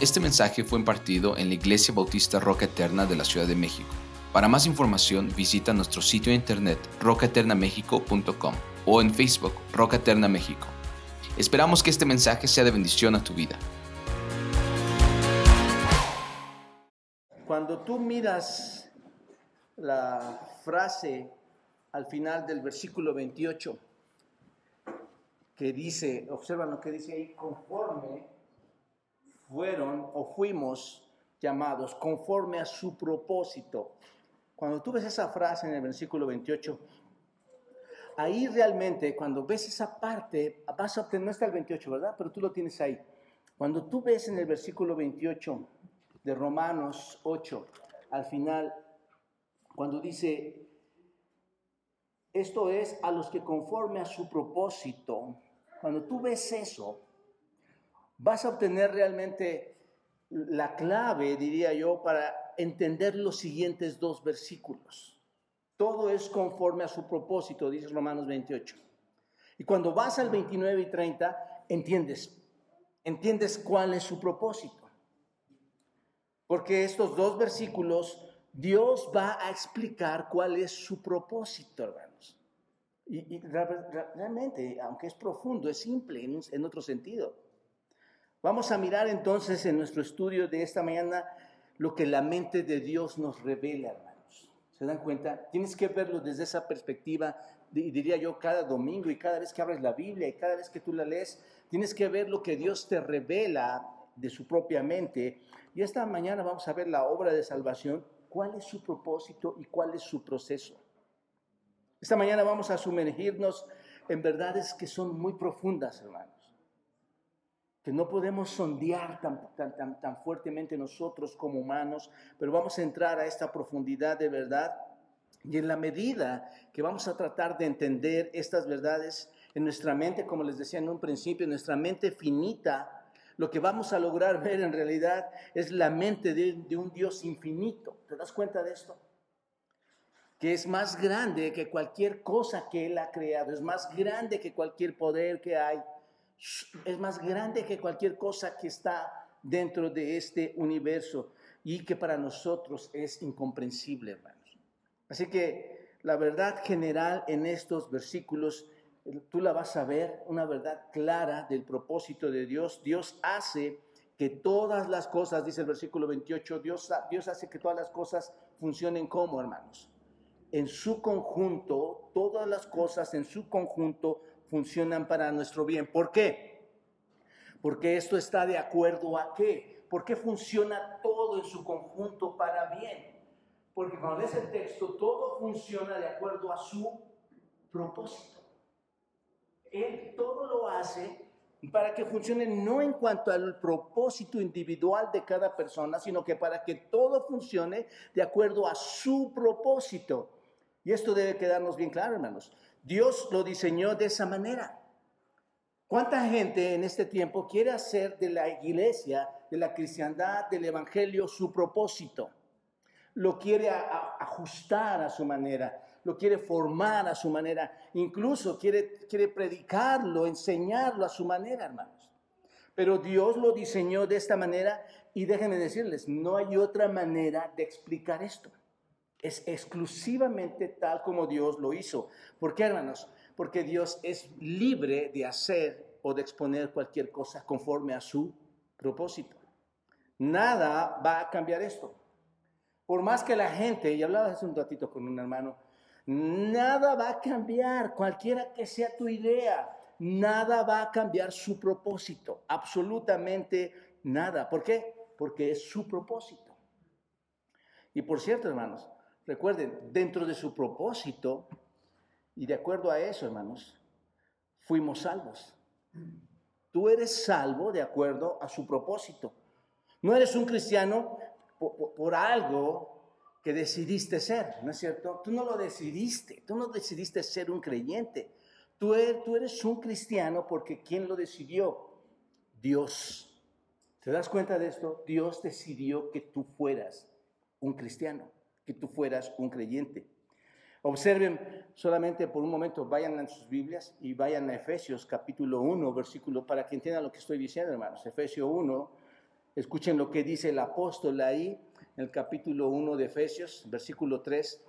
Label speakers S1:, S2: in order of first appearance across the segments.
S1: Este mensaje fue impartido en la Iglesia Bautista Roca Eterna de la Ciudad de México. Para más información visita nuestro sitio de internet rocaeternamexico.com o en Facebook Roca Eterna México. Esperamos que este mensaje sea de bendición a tu vida.
S2: Cuando tú miras la frase al final del versículo 28, que dice, observa lo que dice ahí, conforme fueron o fuimos llamados, conforme a su propósito. Cuando tú ves esa frase en el versículo 28, ahí realmente, cuando ves esa parte, vas a obtener, no está el 28, ¿verdad? Pero tú lo tienes ahí. Cuando tú ves en el versículo 28 de Romanos 8, al final, cuando dice, esto es a los que conforme a su propósito, cuando tú ves eso, vas a obtener realmente la clave, diría yo, para entender los siguientes dos versículos. Todo es conforme a su propósito, dice Romanos 28. Y cuando vas al 29 y 30, entiendes, entiendes cuál es su propósito. Porque estos dos versículos, Dios va a explicar cuál es su propósito, hermanos. Y, realmente, aunque es profundo, es simple en, otro sentido. Vamos a mirar entonces en nuestro estudio de esta mañana lo que la mente de Dios nos revela, hermanos. ¿Se dan cuenta? Tienes que verlo desde esa perspectiva, diría yo, cada domingo y cada vez que abres la Biblia y cada vez que tú la lees, tienes que ver lo que Dios te revela de su propia mente. Y esta mañana vamos a ver la obra de salvación, cuál es su propósito y cuál es su proceso. Esta mañana vamos a sumergirnos en verdades que son muy profundas, hermanos, que no podemos sondear tan, tan, tan, fuertemente nosotros como humanos, pero vamos a entrar a esta profundidad de verdad y en la medida que vamos a tratar de entender estas verdades en nuestra mente, como les decía en un principio, en nuestra mente finita, lo que vamos a lograr ver en realidad es la mente de un Dios infinito. ¿Te das cuenta de esto? que es más grande que cualquier cosa que Él ha creado, es más grande que cualquier poder que hay, es más grande que cualquier cosa que está dentro de este universo y que para nosotros es incomprensible, hermanos. Así que la verdad general en estos versículos, tú la vas a ver, una verdad clara del propósito de Dios. Dios hace que todas las cosas, dice el versículo 28, Dios, Dios hace que todas las cosas funcionen como, hermanos en su conjunto, todas las cosas en su conjunto funcionan para nuestro bien. ¿Por qué? Porque esto está de acuerdo a qué? ¿Por qué funciona todo en su conjunto para bien? Porque cuando lees el texto, todo funciona de acuerdo a su propósito. Él todo lo hace para que funcione no en cuanto al propósito individual de cada persona, sino que para que todo funcione de acuerdo a su propósito. Y esto debe quedarnos bien claro, hermanos. Dios lo diseñó de esa manera. ¿Cuánta gente en este tiempo quiere hacer de la iglesia, de la cristiandad, del evangelio su propósito? Lo quiere ajustar a su manera, lo quiere formar a su manera, incluso quiere, quiere predicarlo, enseñarlo a su manera, hermanos. Pero Dios lo diseñó de esta manera y déjenme decirles, no hay otra manera de explicar esto. Es exclusivamente tal como Dios lo hizo. ¿Por qué, hermanos? Porque Dios es libre de hacer o de exponer cualquier cosa conforme a su propósito. Nada va a cambiar esto. Por más que la gente, y hablaba hace un ratito con un hermano, nada va a cambiar, cualquiera que sea tu idea, nada va a cambiar su propósito, absolutamente nada. ¿Por qué? Porque es su propósito. Y por cierto, hermanos, Recuerden, dentro de su propósito, y de acuerdo a eso, hermanos, fuimos salvos. Tú eres salvo de acuerdo a su propósito. No eres un cristiano por, algo que decidiste ser, ¿no es cierto? Tú no lo decidiste, tú no decidiste ser un creyente. Tú eres, tú eres un cristiano porque ¿quién lo decidió? Dios. ¿Te das cuenta de esto? Dios decidió que tú fueras un cristiano que tú fueras un creyente. Observen solamente por un momento, vayan a sus Biblias y vayan a Efesios capítulo 1, versículo, para que entiendan lo que estoy diciendo, hermanos. Efesios 1, Escuchen lo que dice el apóstol ahí en el capítulo 1 de Efesios, versículo 3.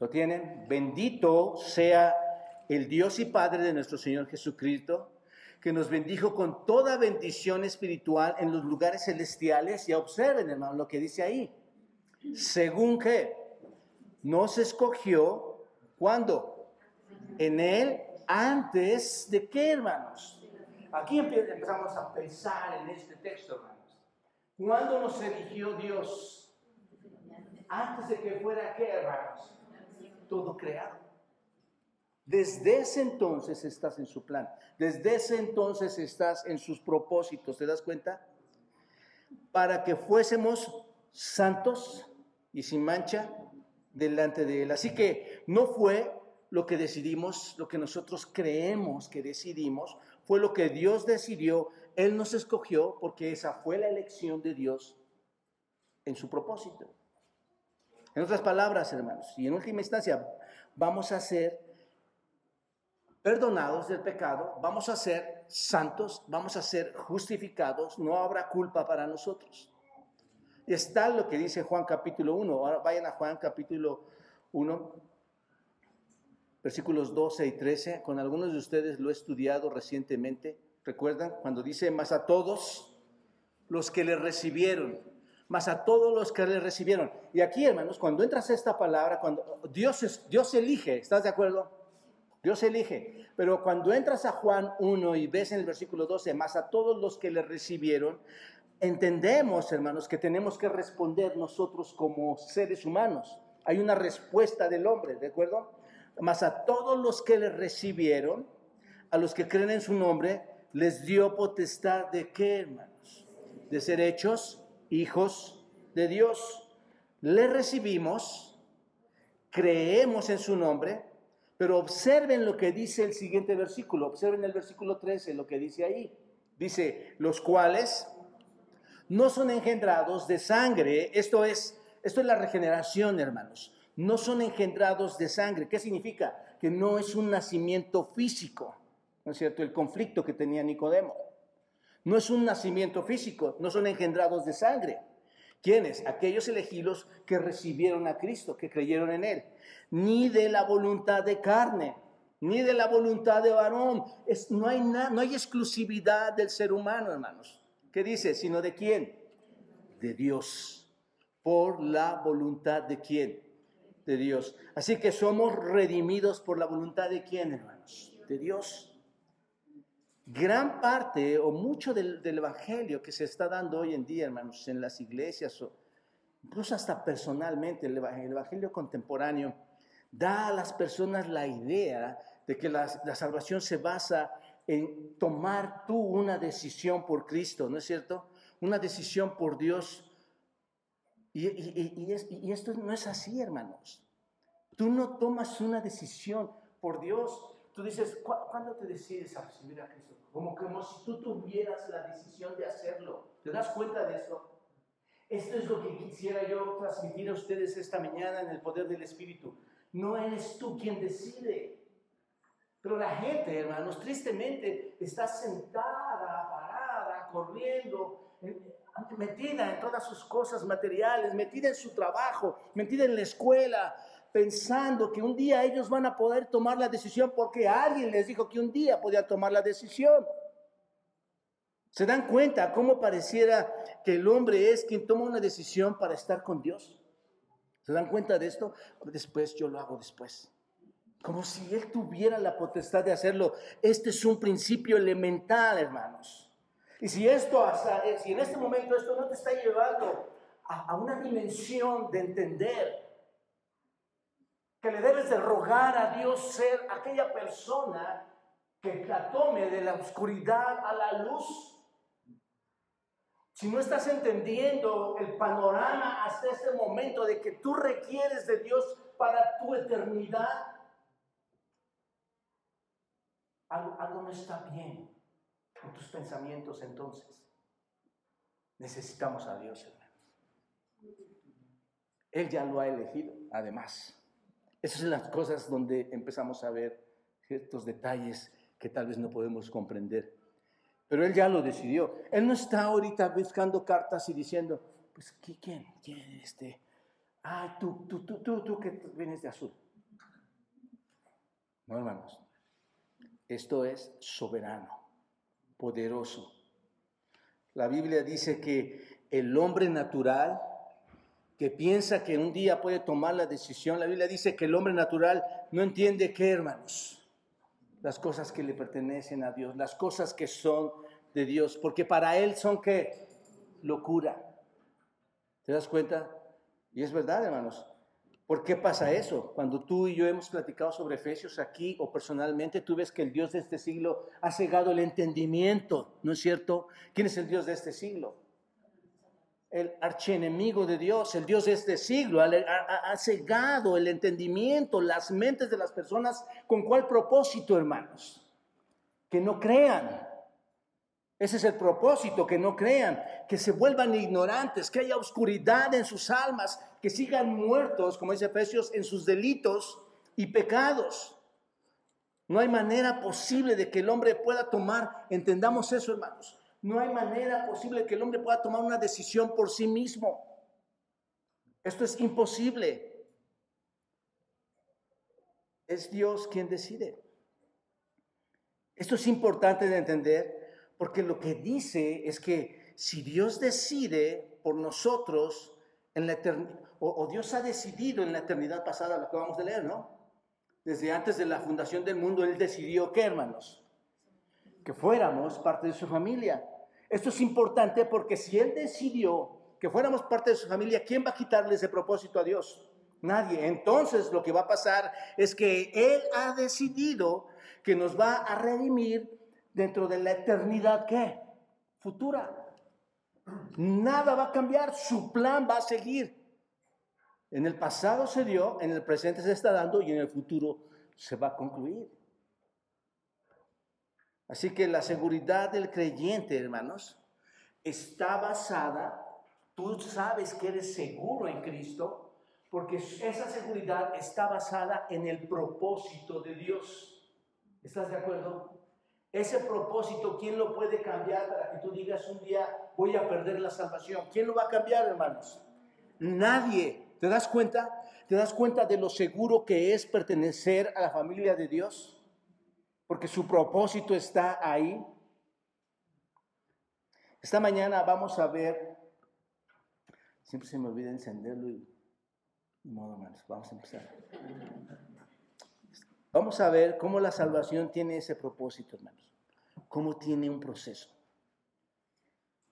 S2: ¿Lo tienen? Bendito sea el Dios y Padre de nuestro Señor Jesucristo, que nos bendijo con toda bendición espiritual en los lugares celestiales. Y observen, hermano, lo que dice ahí. Según que nos escogió, ¿cuándo? En Él, antes de qué, hermanos? Aquí empezamos a pensar en este texto, hermanos. ¿Cuándo nos eligió Dios? Antes de que fuera qué, hermanos? todo creado. Desde ese entonces estás en su plan. Desde ese entonces estás en sus propósitos. ¿Te das cuenta? Para que fuésemos santos y sin mancha delante de Él. Así que no fue lo que decidimos, lo que nosotros creemos que decidimos, fue lo que Dios decidió. Él nos escogió porque esa fue la elección de Dios en su propósito. En otras palabras, hermanos, y en última instancia, vamos a ser perdonados del pecado, vamos a ser santos, vamos a ser justificados, no habrá culpa para nosotros. Y está lo que dice Juan capítulo 1. Ahora vayan a Juan capítulo 1, versículos 12 y 13. Con algunos de ustedes lo he estudiado recientemente. ¿Recuerdan? Cuando dice, más a todos los que le recibieron, más a todos los que le recibieron. Y aquí, hermanos, cuando entras a esta palabra, cuando Dios, es, Dios elige, ¿estás de acuerdo? Dios elige. Pero cuando entras a Juan 1 y ves en el versículo 12, más a todos los que le recibieron, entendemos, hermanos, que tenemos que responder nosotros como seres humanos. Hay una respuesta del hombre, ¿de acuerdo? Más a todos los que le recibieron, a los que creen en su nombre, les dio potestad de qué, hermanos? De ser hechos hijos de Dios. Le recibimos, creemos en su nombre, pero observen lo que dice el siguiente versículo, observen el versículo 13, lo que dice ahí. Dice, los cuales no son engendrados de sangre, esto es, esto es la regeneración, hermanos. No son engendrados de sangre. ¿Qué significa? Que no es un nacimiento físico, ¿no es cierto? El conflicto que tenía Nicodemo. No es un nacimiento físico, no son engendrados de sangre. ¿Quiénes? Aquellos elegidos que recibieron a Cristo, que creyeron en Él. Ni de la voluntad de carne, ni de la voluntad de varón. No hay exclusividad del ser humano, hermanos. ¿Qué dice? Sino de quién? De Dios. Por la voluntad de quién? De Dios. Así que somos redimidos por la voluntad de quién, hermanos? De Dios gran parte o mucho del, evangelio que se está dando hoy en día, hermanos, en las iglesias, o incluso hasta personalmente, el evangelio, contemporáneo, da a las personas la idea de que la, salvación se basa en tomar tú una decisión por Cristo, ¿no es cierto? Una decisión por Dios. Y, esto no es así, hermanos. Tú no tomas una decisión por Dios. Tú dices, ¿cuándo te decides a recibir a Cristo? como, como si tú tuvieras la decisión de hacerlo. ¿Te das cuenta de esto? Esto es lo que quisiera yo transmitir a ustedes esta mañana en el poder del Espíritu. No eres tú quien decide. Pero la gente, hermanos, tristemente está sentada, parada, corriendo, metida en todas sus cosas materiales, metida en su trabajo, metida en la escuela, pensando que un día ellos van a poder tomar la decisión porque alguien les dijo que un día podían tomar la decisión. ¿Se dan cuenta cómo pareciera que el hombre es quien toma una decisión para estar con Dios? ¿Se dan cuenta de esto? Después yo lo hago después. Como si él tuviera la potestad de hacerlo. Este es un principio elemental, hermanos. Y si esto, si en este momento esto no te está llevando a, a una dimensión de entender que le debes de rogar a Dios ser aquella persona que la tome de la oscuridad a la luz. Si no estás entendiendo el panorama hasta este momento de que tú requieres de Dios para tu eternidad, algo, no está bien con tus pensamientos entonces. Necesitamos a Dios, hermanos. Él ya lo ha elegido, además. Esas son las cosas donde empezamos a ver ciertos detalles que tal vez no podemos comprender. Pero él ya lo decidió. Él no está ahorita buscando cartas y diciendo, pues, ¿quién? ¿Quién? Este? Ah, tú, tú, tú, tú, tú que vienes de azul. No, hermanos. Esto es soberano, poderoso. La Biblia dice que el hombre natural que piensa que un día puede tomar la decisión, la Biblia dice que el hombre natural no entiende qué, hermanos, las cosas que le pertenecen a Dios, las cosas que son de Dios, porque para él son qué? Locura. ¿Te das cuenta? Y es verdad, hermanos. ¿Por qué pasa eso? Cuando tú y yo hemos platicado sobre Efesios aquí o personalmente, tú ves que el Dios de este siglo ha cegado el entendimiento, ¿no es cierto? ¿Quién es el Dios de este siglo? El archienemigo de Dios, el Dios de este siglo, ha, cegado el entendimiento, las mentes de las personas. ¿Con cuál propósito, hermanos? Que no crean, ese es el propósito, que no crean, que se vuelvan ignorantes, que haya oscuridad en sus almas, que sigan muertos, como dice Efesios, en sus delitos y pecados. No hay manera posible de que el hombre pueda tomar, entendamos eso hermanos, no hay manera posible de que el hombre pueda tomar una decisión por sí mismo. Esto es imposible. Es Dios quien decide. Esto es importante de entender porque lo que dice es que si Dios decide por nosotros, en la o, Dios ha decidido en la eternidad pasada, lo que vamos a leer, ¿no? Desde antes de la fundación del mundo, Él decidió que, hermanos, que fuéramos parte de su familia. Esto es importante porque si Él decidió que fuéramos parte de su familia, ¿quién va a quitarle ese propósito a Dios? Nadie. Entonces lo que va a pasar es que Él ha decidido que nos va a redimir dentro de la eternidad ¿qué? Futura. Nada va a cambiar, su plan va a seguir. En el pasado se dio, en el presente se está dando y en el futuro se va a concluir. Así que la seguridad del creyente, hermanos, está basada, tú sabes que eres seguro en Cristo, porque esa seguridad está basada en el propósito de Dios. ¿Estás de acuerdo? Ese propósito, ¿quién lo puede cambiar para que tú digas un día voy a perder la salvación? ¿Quién lo va a cambiar, hermanos? Nadie. ¿Te das cuenta? ¿Te das cuenta de lo seguro que es pertenecer a la familia de Dios? Porque su propósito está ahí. Esta mañana vamos a ver, siempre se me olvida encenderlo y, modo, hermanos, vamos a empezar. Vamos a ver cómo la salvación tiene ese propósito, hermanos. Cómo tiene un proceso.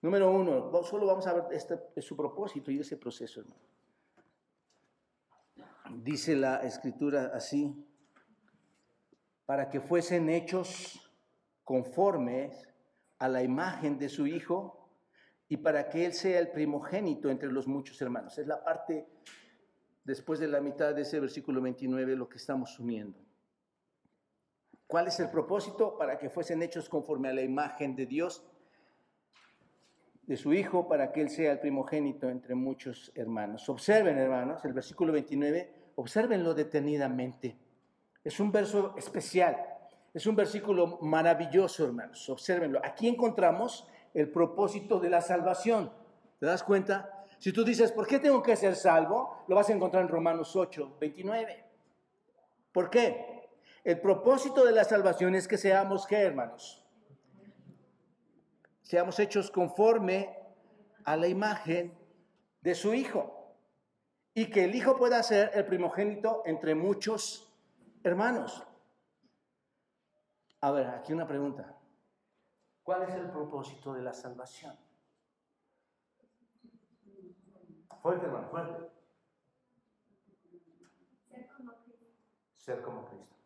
S2: Número uno, solo vamos a ver este, su propósito y ese proceso, hermano. Dice la escritura así, para que fuesen hechos conformes a la imagen de su Hijo y para que Él sea el primogénito entre los muchos hermanos. Es la parte después de la mitad de ese versículo 29 lo que estamos uniendo. ¿Cuál es el propósito? Para que fuesen hechos conforme a la imagen de Dios, de su Hijo, para que Él sea el primogénito entre muchos hermanos. Observen, hermanos, el versículo 29, observenlo detenidamente. Es un verso especial, es un versículo maravilloso, hermanos. Observenlo. Aquí encontramos el propósito de la salvación. ¿Te das cuenta? Si tú dices, ¿por qué tengo que ser salvo? Lo vas a encontrar en Romanos 8, 29. ¿Por qué? El propósito de la salvación es que seamos, ¿qué hermanos? Seamos hechos conforme a la imagen de su Hijo. Y que el Hijo pueda ser el primogénito entre muchos hermanos. A ver, aquí una pregunta. ¿Cuál es el propósito de la salvación? Fuerte, hermano, fuerte. Ser como Cristo. Ser como Cristo.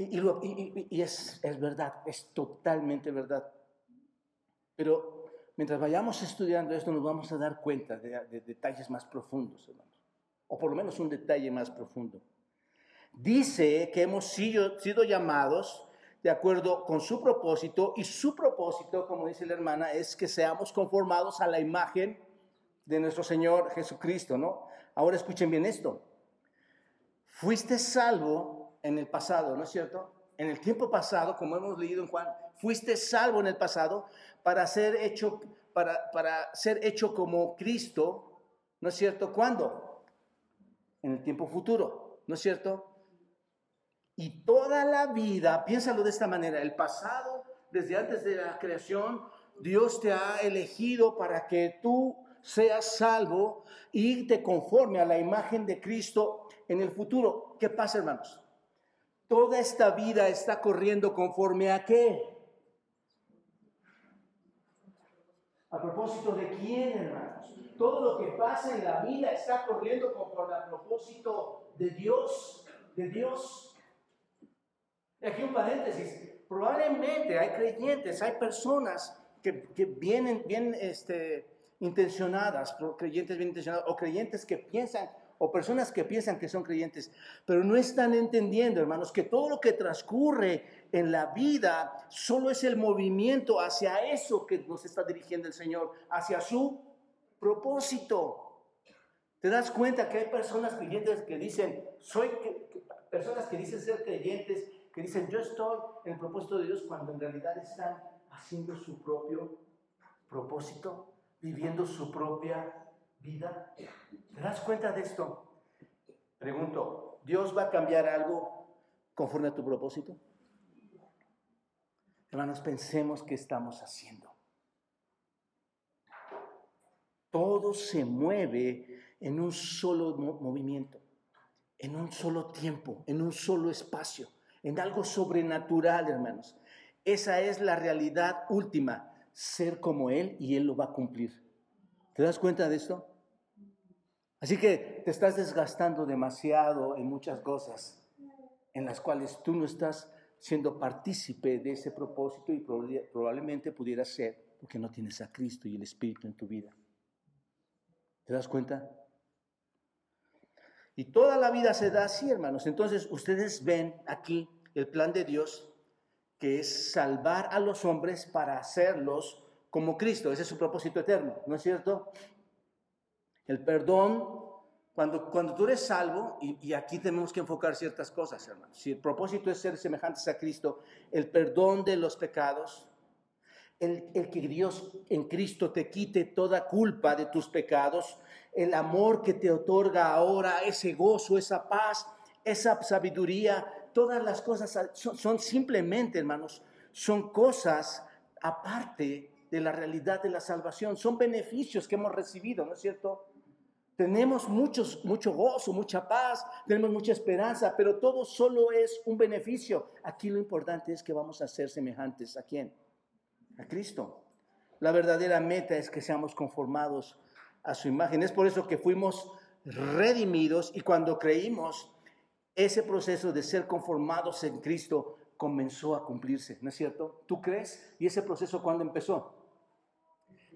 S2: Y, es, verdad, es totalmente verdad. Pero mientras vayamos estudiando esto nos vamos a dar cuenta de, detalles más profundos, hermanos. O por lo menos un detalle más profundo. Dice que hemos sido, sido llamados de acuerdo con su propósito y su propósito, como dice la hermana, es que seamos conformados a la imagen de nuestro Señor Jesucristo, ¿no? Ahora escuchen bien esto. Fuiste salvo en el pasado, ¿no es cierto? en el tiempo pasado, como hemos leído en Juan, fuiste salvo en el pasado para ser hecho, para, para ser hecho como Cristo, ¿no es cierto? ¿Cuándo? En el tiempo futuro, ¿no es cierto? Y toda la vida, piénsalo de esta manera, el pasado, desde antes de la creación, Dios te ha elegido para que tú seas salvo y te conforme a la imagen de Cristo en el futuro. ¿Qué pasa, hermanos? Toda esta vida está corriendo conforme a qué? ¿A propósito de quién, hermanos? Todo lo que pasa en la vida está corriendo conforme a propósito de Dios, de Dios. Aquí un paréntesis. Probablemente hay creyentes, hay personas que, que vienen bien este, intencionadas, creyentes bien intencionados, o creyentes que piensan, o personas que piensan que son creyentes, pero no están entendiendo, hermanos, que todo lo que transcurre en la vida solo es el movimiento hacia eso que nos está dirigiendo el Señor, hacia su propósito. ¿Te das cuenta que hay personas creyentes que dicen, soy personas que dicen ser creyentes que dicen, yo estoy en el propósito de Dios cuando en realidad están haciendo su propio propósito, viviendo su propia vida. ¿Te das cuenta de esto? Pregunto, ¿Dios va a cambiar algo conforme a tu propósito? Hermanos, pensemos qué estamos haciendo. Todo se mueve en un solo movimiento, en un solo tiempo, en un solo espacio en algo sobrenatural, hermanos. Esa es la realidad última, ser como Él y Él lo va a cumplir. ¿Te das cuenta de esto? Así que te estás desgastando demasiado en muchas cosas en las cuales tú no estás siendo partícipe de ese propósito y probablemente pudiera ser porque no tienes a Cristo y el Espíritu en tu vida. ¿Te das cuenta? Y toda la vida se da así, hermanos. Entonces, ustedes ven aquí el plan de Dios, que es salvar a los hombres para hacerlos como Cristo. Ese es su propósito eterno, ¿no es cierto? El perdón, cuando, cuando tú eres salvo, y, aquí tenemos que enfocar ciertas cosas, hermanos. Si el propósito es ser semejantes a Cristo, el perdón de los pecados, el, el, que Dios en Cristo te quite toda culpa de tus pecados, el amor que te otorga ahora, ese gozo, esa paz, esa sabiduría, todas las cosas son, simplemente, hermanos, son cosas aparte de la realidad de la salvación, son beneficios que hemos recibido, ¿no es cierto? Tenemos muchos, mucho gozo, mucha paz, tenemos mucha esperanza, pero todo solo es un beneficio. Aquí lo importante es que vamos a ser semejantes a quién? A Cristo. La verdadera meta es que seamos conformados a su imagen. Es por eso que fuimos redimidos y cuando creímos, ese proceso de ser conformados en Cristo comenzó a cumplirse, ¿no es cierto? ¿Tú crees? ¿Y ese proceso cuándo empezó?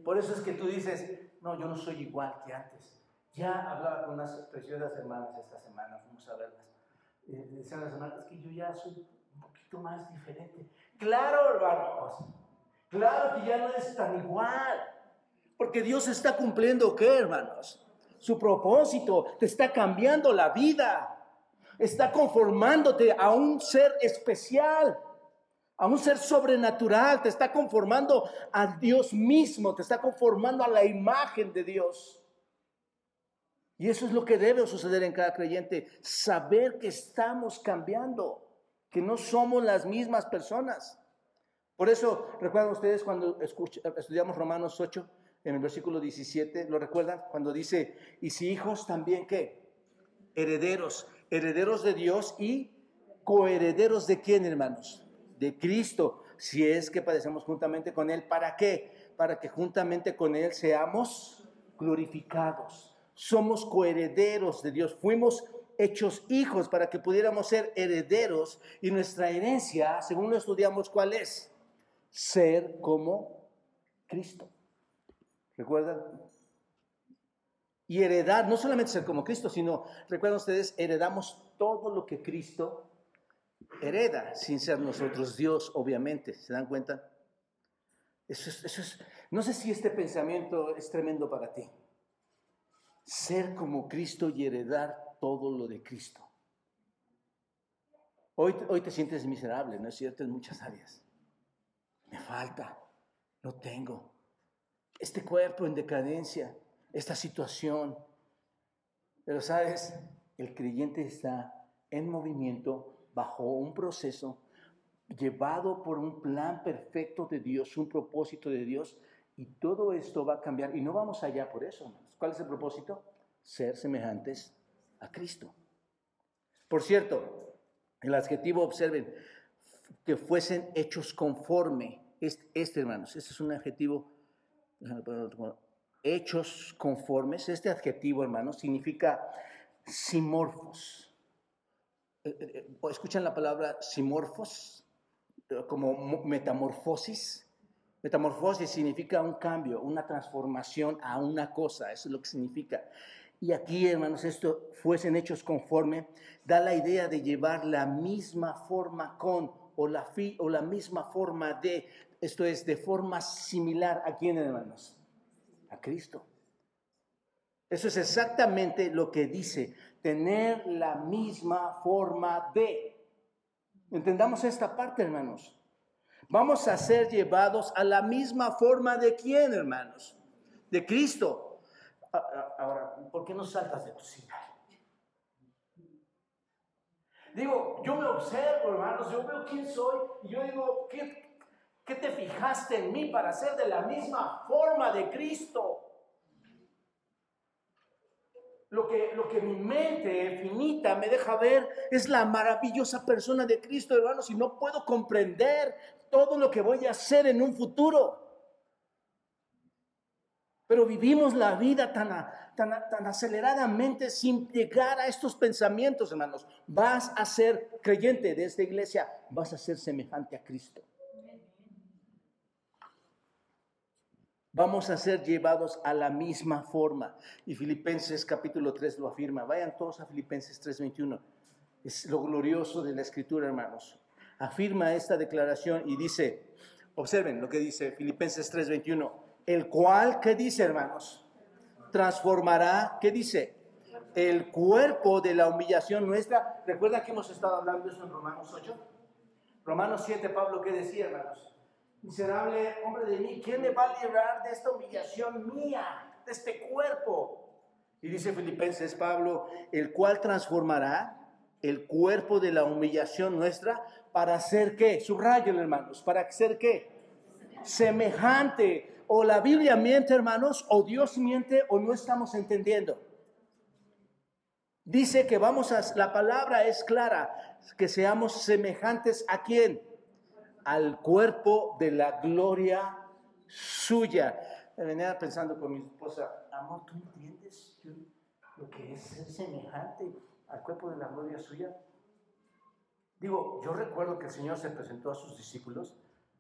S2: Por eso es que tú dices, no, yo no soy igual que antes. Ya hablaba con unas preciosas hermanas esta semana, fuimos a verlas. Eh, decían las hermanas que yo ya soy un poquito más diferente. Claro, hermanos, claro que ya no es tan igual. Porque Dios está cumpliendo, ¿qué, hermanos? Su propósito, te está cambiando la vida. Está conformándote a un ser especial, a un ser sobrenatural. Te está conformando a Dios mismo, te está conformando a la imagen de Dios. Y eso es lo que debe suceder en cada creyente, saber que estamos cambiando, que no somos las mismas personas. Por eso, ¿recuerdan ustedes cuando estudiamos Romanos 8? en el versículo 17, ¿lo recuerdan? Cuando dice, y si hijos también, ¿qué? Herederos, herederos de Dios y coherederos de quién, hermanos? De Cristo, si es que padecemos juntamente con Él, ¿para qué? Para que juntamente con Él seamos glorificados. Somos coherederos de Dios, fuimos hechos hijos para que pudiéramos ser herederos y nuestra herencia, según lo estudiamos, ¿cuál es? Ser como Cristo. ¿Recuerdan? Y heredar, no solamente ser como Cristo, sino, recuerdan ustedes, heredamos todo lo que Cristo hereda, sin ser nosotros Dios, obviamente. ¿Se dan cuenta? Eso es, eso es, no sé si este pensamiento es tremendo para ti. Ser como Cristo y heredar todo lo de Cristo. Hoy, hoy te sientes miserable, ¿no es cierto? En muchas áreas. Me falta, no tengo. Este cuerpo en decadencia, esta situación. Pero sabes, el creyente está en movimiento bajo un proceso llevado por un plan perfecto de Dios, un propósito de Dios, y todo esto va a cambiar. Y no vamos allá por eso, ¿Cuál es el propósito? Ser semejantes a Cristo. Por cierto, el adjetivo, observen, que fuesen hechos conforme. Este, este hermanos, este es un adjetivo, hechos conformes. Este adjetivo, hermanos, significa simorfos. Eh, eh, eh, ¿Escuchan la palabra simorfos? Como metamorfosis. Metamorfosis significa un cambio, una transformación a una cosa, eso es lo que significa. Y aquí, hermanos, esto fuesen hechos conforme, da la idea de llevar la misma forma con o la, fi, o la misma forma de, esto es, de forma similar a quién, hermanos? A Cristo. Eso es exactamente lo que dice, tener la misma forma de. Entendamos esta parte, hermanos. Vamos a ser llevados a la misma forma de quién, hermanos? De Cristo. Ahora, ¿por qué no saltas de tu? Digo, yo me observo, hermanos, yo veo quién soy y yo digo, ¿qué, ¿qué te fijaste en mí para ser de la misma forma de Cristo? Lo que, lo que mi mente finita me deja ver es la maravillosa persona de Cristo, hermanos, y no puedo comprender todo lo que voy a hacer en un futuro. Pero vivimos la vida tan, tan, aceleradamente sin llegar a estos pensamientos, hermanos. Vas a ser creyente de esta iglesia, vas a ser semejante a Cristo. Vamos a ser llevados a la misma forma. Y Filipenses capítulo 3 lo afirma. Vayan todos a Filipenses 3:21. Es lo glorioso de la escritura, hermanos. Afirma esta declaración y dice, observen lo que dice Filipenses 3:21 el cual, ¿qué dice, hermanos? Transformará, ¿qué dice? El cuerpo de la humillación nuestra. ¿Recuerda que hemos estado hablando eso en Romanos 8? Romanos 7, Pablo, ¿qué decía, hermanos? Miserable hombre de mí, ¿quién me va a librar de esta humillación mía, de este cuerpo? Y dice Filipenses Pablo, el cual transformará el cuerpo de la humillación nuestra para ser qué? Subrayen, hermanos, para ser qué? Semejante o la Biblia miente, hermanos, o Dios miente, o no estamos entendiendo. Dice que vamos a, la palabra es clara, que seamos semejantes a quién? Al cuerpo de la gloria suya. Me venía pensando con mi esposa, amor, ¿tú entiendes lo que es ser semejante al cuerpo de la gloria suya? Digo, yo recuerdo que el Señor se presentó a sus discípulos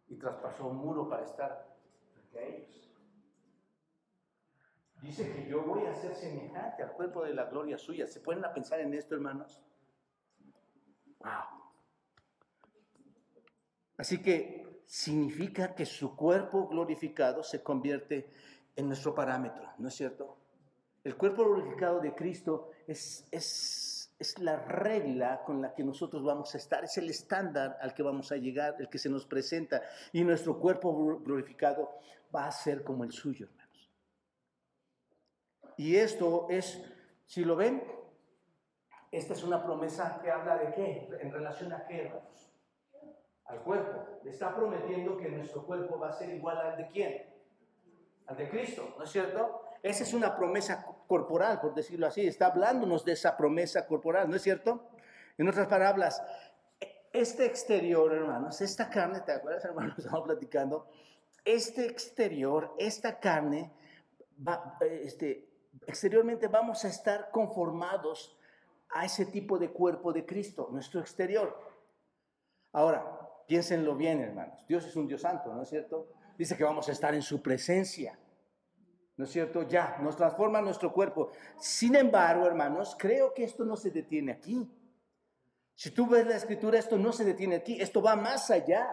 S2: y traspasó un muro para estar Dice que yo voy a ser semejante al cuerpo de la gloria suya. ¿Se pueden pensar en esto, hermanos? Wow. Así que significa que su cuerpo glorificado se convierte en nuestro parámetro, ¿no es cierto? El cuerpo glorificado de Cristo es, es, es, la regla con la que nosotros vamos a estar, es el estándar al que vamos a llegar, el que se nos presenta, y nuestro cuerpo glorificado va a ser como el suyo, hermanos. Y esto es, si lo ven, esta es una promesa que habla de qué, en relación a qué, hermanos. Al cuerpo. Le está prometiendo que nuestro cuerpo va a ser igual al de quién? Al de Cristo, ¿no es cierto? Esa es una promesa corporal, por decirlo así. Está hablándonos de esa promesa corporal, ¿no es cierto? En otras palabras, este exterior, hermanos, esta carne, ¿te acuerdas, hermanos? Estamos platicando este exterior, esta carne, este, exteriormente vamos a estar conformados a ese tipo de cuerpo de Cristo, nuestro exterior. Ahora, piénsenlo bien, hermanos. Dios es un Dios santo, ¿no es cierto? Dice que vamos a estar en su presencia. ¿No es cierto? Ya, nos transforma nuestro cuerpo. Sin embargo, hermanos, creo que esto no se detiene aquí. Si tú ves la escritura, esto no se detiene aquí, esto va más allá.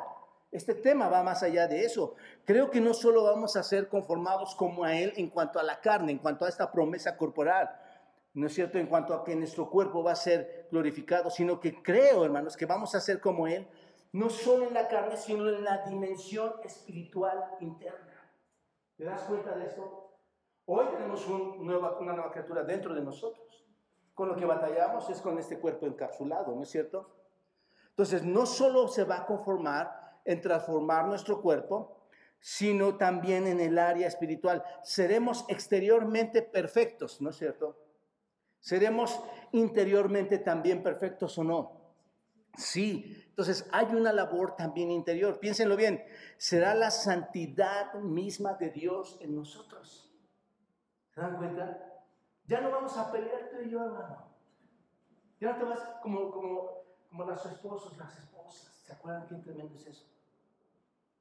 S2: Este tema va más allá de eso. Creo que no solo vamos a ser conformados como a Él en cuanto a la carne, en cuanto a esta promesa corporal. no es cierto en cuanto a que nuestro cuerpo va a ser glorificado, sino que creo, hermanos, que vamos a ser como Él, no solo en la carne, sino en la dimensión espiritual interna. ¿Te das cuenta de esto? Hoy tenemos una nueva criatura dentro de nosotros. Con lo que batallamos es con este cuerpo encapsulado, ¿no es cierto? Entonces, no solo se va a conformar en transformar nuestro cuerpo, sino también en el área espiritual. Seremos exteriormente perfectos, ¿no es cierto? ¿Seremos interiormente también perfectos o no? Sí, entonces hay una labor también interior. Piénsenlo bien, será la santidad misma de Dios en nosotros. ¿Se dan cuenta? Ya no vamos a pelear tú y yo, hermano. Ya no te vas como, como, como los esposos, las esposas. ¿Se acuerdan qué tremendo es eso?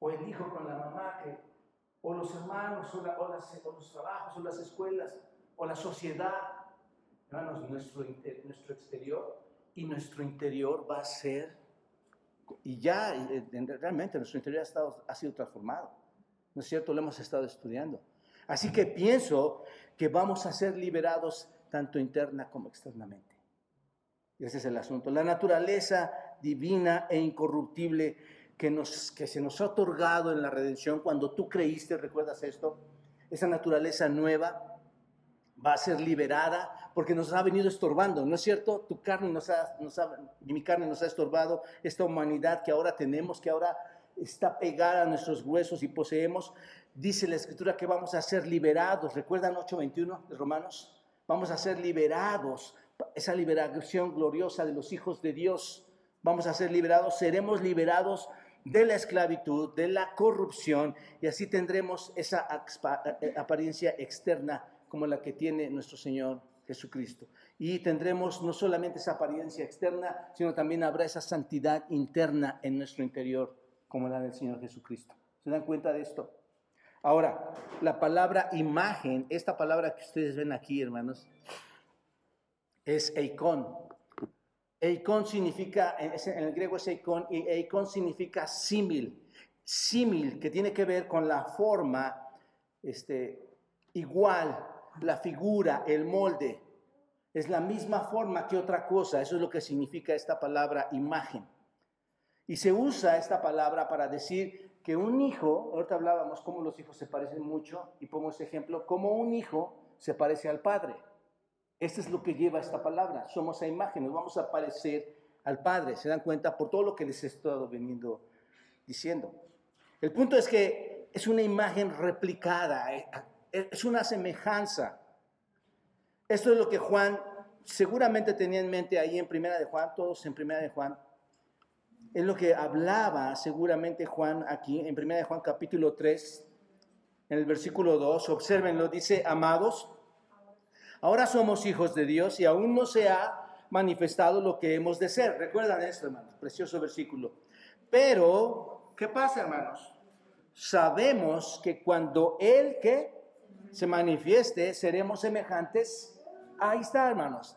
S2: O el hijo con la mamá, que, o los hermanos, o, o los trabajos, o las escuelas, o la sociedad Hermanos, nuestro, nuestro exterior y nuestro interior va a ser, y ya realmente nuestro interior ha, estado, ha sido transformado. ¿No es cierto? Lo hemos estado estudiando. Así que pienso que vamos a ser liberados tanto interna como externamente. Ese es el asunto. La naturaleza divina e incorruptible que, nos, que se nos ha otorgado en la redención cuando tú creíste, ¿recuerdas esto? Esa naturaleza nueva va a ser liberada porque nos ha venido estorbando, ¿no es cierto? Tu carne nos ha, nos ha, mi carne nos ha estorbado, esta humanidad que ahora tenemos, que ahora está pegada a nuestros huesos y poseemos. Dice la escritura que vamos a ser liberados. ¿Recuerdan 8.21 de Romanos? Vamos a ser liberados. Esa liberación gloriosa de los hijos de Dios. Vamos a ser liberados. Seremos liberados de la esclavitud, de la corrupción y así tendremos esa eh, apariencia externa como la que tiene nuestro Señor Jesucristo. Y tendremos no solamente esa apariencia externa, sino también habrá esa santidad interna en nuestro interior, como la del Señor Jesucristo. ¿Se dan cuenta de esto? Ahora, la palabra imagen, esta palabra que ustedes ven aquí, hermanos, es eikon. Eikon significa, en el griego es eikon, y eikon significa símil. Símil, que tiene que ver con la forma este, igual la figura, el molde. Es la misma forma que otra cosa. Eso es lo que significa esta palabra imagen. Y se usa esta palabra para decir que un hijo, ahorita hablábamos cómo los hijos se parecen mucho, y pongo ese ejemplo, como un hijo se parece al padre. Esto es lo que lleva esta palabra. Somos a imagen, nos vamos a parecer al Padre. ¿Se dan cuenta? Por todo lo que les he estado veniendo diciendo. El punto es que es una imagen replicada. Es una semejanza. Esto es lo que Juan seguramente tenía en mente ahí en Primera de Juan, todos en Primera de Juan. Es lo que hablaba seguramente Juan aquí en Primera de Juan capítulo 3, en el versículo 2. Observenlo, dice, amados, ahora somos hijos de Dios y aún no se ha manifestado lo que hemos de ser. Recuerdan esto, hermanos, precioso versículo. Pero, ¿qué pasa, hermanos? Sabemos que cuando Él que se manifieste, seremos semejantes. Ahí está, hermanos.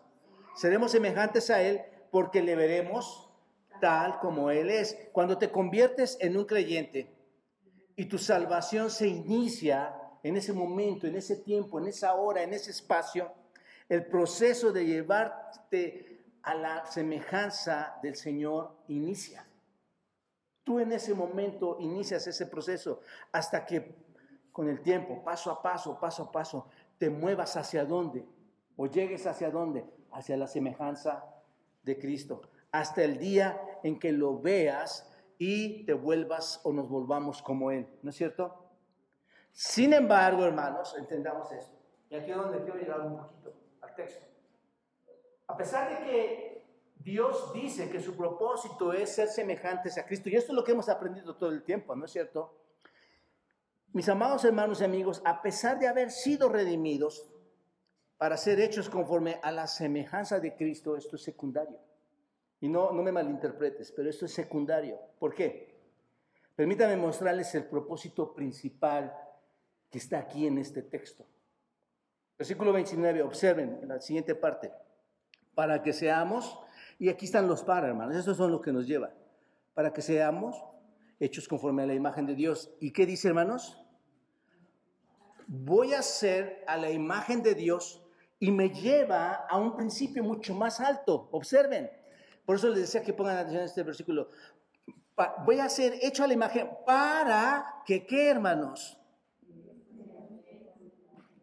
S2: Seremos semejantes a Él porque le veremos tal como Él es. Cuando te conviertes en un creyente y tu salvación se inicia en ese momento, en ese tiempo, en esa hora, en ese espacio, el proceso de llevarte a la semejanza del Señor inicia. Tú en ese momento inicias ese proceso hasta que con el tiempo, paso a paso, paso a paso, te muevas hacia dónde o llegues hacia dónde, hacia la semejanza de Cristo, hasta el día en que lo veas y te vuelvas o nos volvamos como Él, ¿no es cierto? Sin embargo, hermanos, entendamos esto. Y aquí es donde quiero llegar un poquito al texto. A pesar de que Dios dice que su propósito es ser semejantes a Cristo, y esto es lo que hemos aprendido todo el tiempo, ¿no es cierto? Mis amados hermanos y amigos, a pesar de haber sido redimidos para ser hechos conforme a la semejanza de Cristo, esto es secundario. Y no, no me malinterpretes, pero esto es secundario. ¿Por qué? Permítanme mostrarles el propósito principal que está aquí en este texto. Versículo 29, observen en la siguiente parte. Para que seamos, y aquí están los para, hermanos, estos son los que nos llevan. Para que seamos hechos conforme a la imagen de Dios. ¿Y qué dice, hermanos? Voy a ser a la imagen de Dios y me lleva a un principio mucho más alto. Observen. Por eso les decía que pongan atención a este versículo. voy a hacer hecho a la imagen para que, ¿qué hermanos?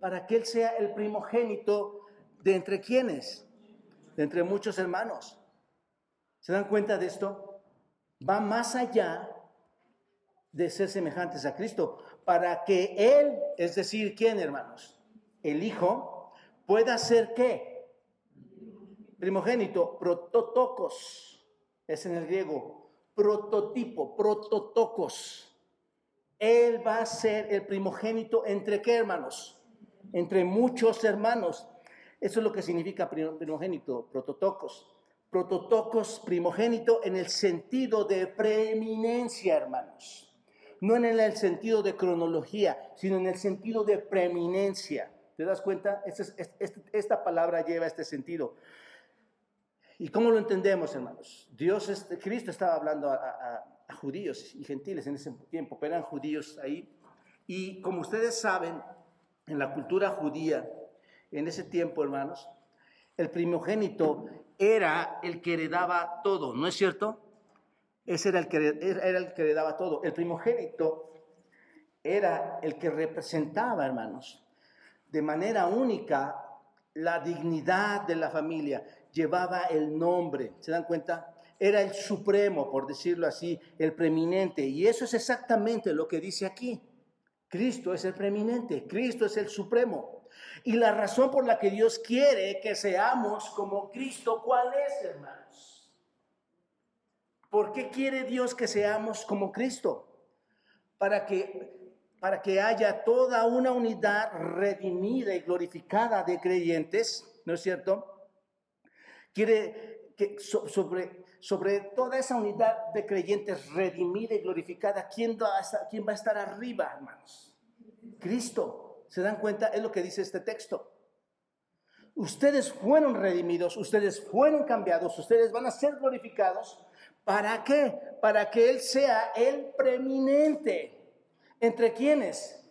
S2: Para que Él sea el primogénito de entre quienes, de entre muchos hermanos. ¿Se dan cuenta de esto? Va más allá de ser semejantes a Cristo, para que Él, es decir, ¿quién hermanos? El Hijo, pueda ser qué? Primogénito, prototocos, es en el griego, prototipo, prototocos. Él va a ser el primogénito entre qué hermanos? Entre muchos hermanos. Eso es lo que significa primogénito, prototocos. Prototocos, primogénito en el sentido de preeminencia, hermanos no en el sentido de cronología, sino en el sentido de preeminencia. ¿Te das cuenta? Esta, palabra lleva este sentido. ¿Y cómo lo entendemos, hermanos? Dios, este, Cristo estaba hablando a, judíos y gentiles en ese tiempo, pero eran judíos ahí. Y como ustedes saben, en la cultura judía, en ese tiempo, hermanos, el primogénito era el que heredaba todo, ¿no es cierto? Ese era el, que, era el que le daba todo. El primogénito era el que representaba, hermanos, de manera única la dignidad de la familia. Llevaba el nombre, ¿se dan cuenta? Era el supremo, por decirlo así, el preeminente. Y eso es exactamente lo que dice aquí. Cristo es el preeminente, Cristo es el supremo. Y la razón por la que Dios quiere que seamos como Cristo, ¿cuál es, hermanos? ¿Por qué quiere Dios que seamos como Cristo? Para que, para que haya toda una unidad redimida y glorificada de creyentes, ¿no es cierto? Quiere que sobre, sobre toda esa unidad de creyentes redimida y glorificada, ¿quién va, a estar, ¿quién va a estar arriba, hermanos? Cristo. ¿Se dan cuenta? Es lo que dice este texto. Ustedes fueron redimidos, ustedes fueron cambiados, ustedes van a ser glorificados ¿Para qué? Para que Él sea el preeminente. ¿Entre quiénes?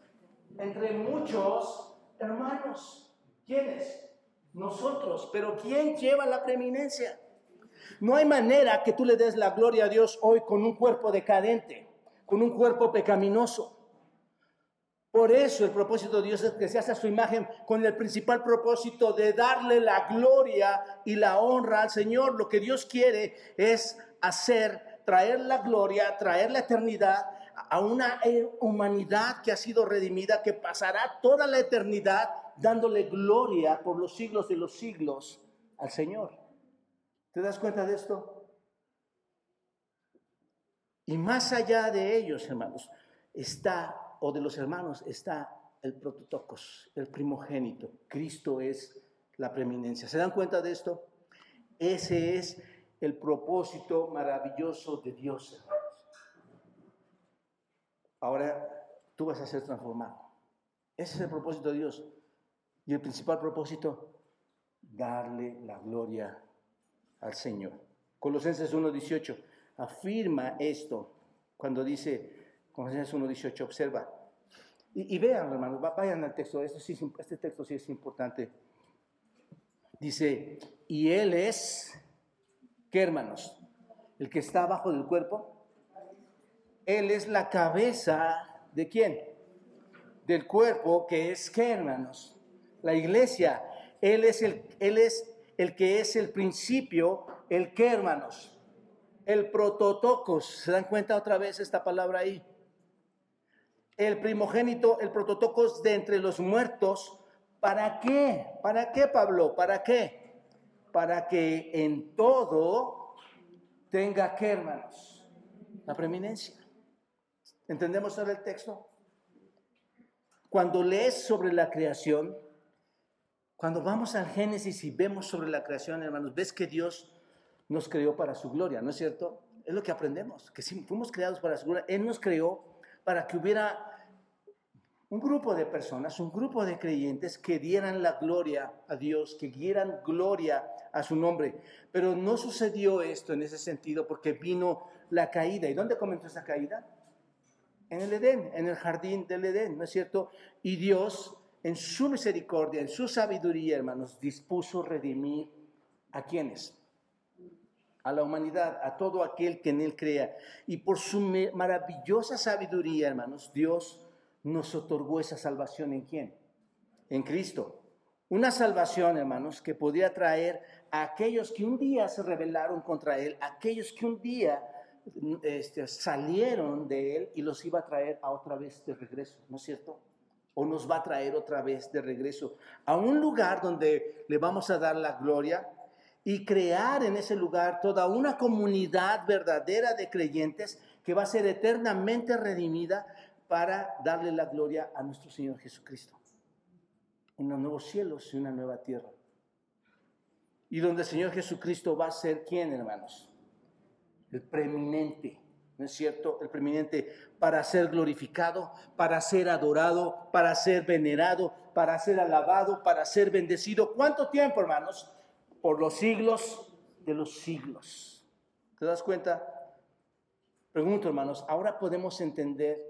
S2: Entre muchos hermanos. ¿Quiénes? Nosotros. Pero ¿quién lleva la preeminencia? No hay manera que tú le des la gloria a Dios hoy con un cuerpo decadente, con un cuerpo pecaminoso. Por eso el propósito de Dios es que se hace a su imagen con el principal propósito de darle la gloria y la honra al Señor. Lo que Dios quiere es hacer, traer la gloria, traer la eternidad a una humanidad que ha sido redimida, que pasará toda la eternidad dándole gloria por los siglos de los siglos al Señor. ¿Te das cuenta de esto? Y más allá de ellos, hermanos, está, o de los hermanos, está el prototocos, el primogénito. Cristo es la preeminencia. ¿Se dan cuenta de esto? Ese es el propósito maravilloso de Dios, Ahora tú vas a ser transformado. Ese es el propósito de Dios. Y el principal propósito, darle la gloria al Señor. Colosenses 1.18 afirma esto cuando dice, Colosenses 1.18, observa. Y, vean, hermanos, vayan al texto, este, este texto sí es importante. Dice, y Él es ¿Qué hermanos? El que está abajo del cuerpo. Él es la cabeza de quién? Del cuerpo que es qué hermanos? La iglesia. Él es el, él es el que es el principio, el que hermanos? El prototocos. ¿Se dan cuenta otra vez esta palabra ahí? El primogénito, el prototocos de entre los muertos. ¿Para qué? ¿Para qué, Pablo? ¿Para qué? para que en todo tenga que, hermanos, la preeminencia. ¿Entendemos ahora el texto? Cuando lees sobre la creación, cuando vamos al Génesis y vemos sobre la creación, hermanos, ves que Dios nos creó para su gloria, ¿no es cierto? Es lo que aprendemos, que si fuimos creados para su gloria, Él nos creó para que hubiera un grupo de personas, un grupo de creyentes que dieran la gloria a Dios, que dieran gloria a su nombre. Pero no sucedió esto en ese sentido porque vino la caída. ¿Y dónde comenzó esa caída? En el Edén, en el jardín del Edén, ¿no es cierto? Y Dios en su misericordia, en su sabiduría, hermanos, dispuso redimir a quienes? A la humanidad, a todo aquel que en él crea. Y por su maravillosa sabiduría, hermanos, Dios nos otorgó esa salvación en quién? En Cristo. Una salvación, hermanos, que podía traer a aquellos que un día se rebelaron contra Él, aquellos que un día este, salieron de Él y los iba a traer a otra vez de regreso, ¿no es cierto? O nos va a traer otra vez de regreso a un lugar donde le vamos a dar la gloria y crear en ese lugar toda una comunidad verdadera de creyentes que va a ser eternamente redimida para darle la gloria a nuestro Señor Jesucristo. Unos nuevos cielos y una nueva tierra. Y donde el Señor Jesucristo va a ser quién, hermanos? El preeminente, ¿no es cierto? El preeminente para ser glorificado, para ser adorado, para ser venerado, para ser alabado, para ser bendecido. ¿Cuánto tiempo, hermanos? Por los siglos de los siglos. ¿Te das cuenta? Pregunto, hermanos, ¿ahora podemos entender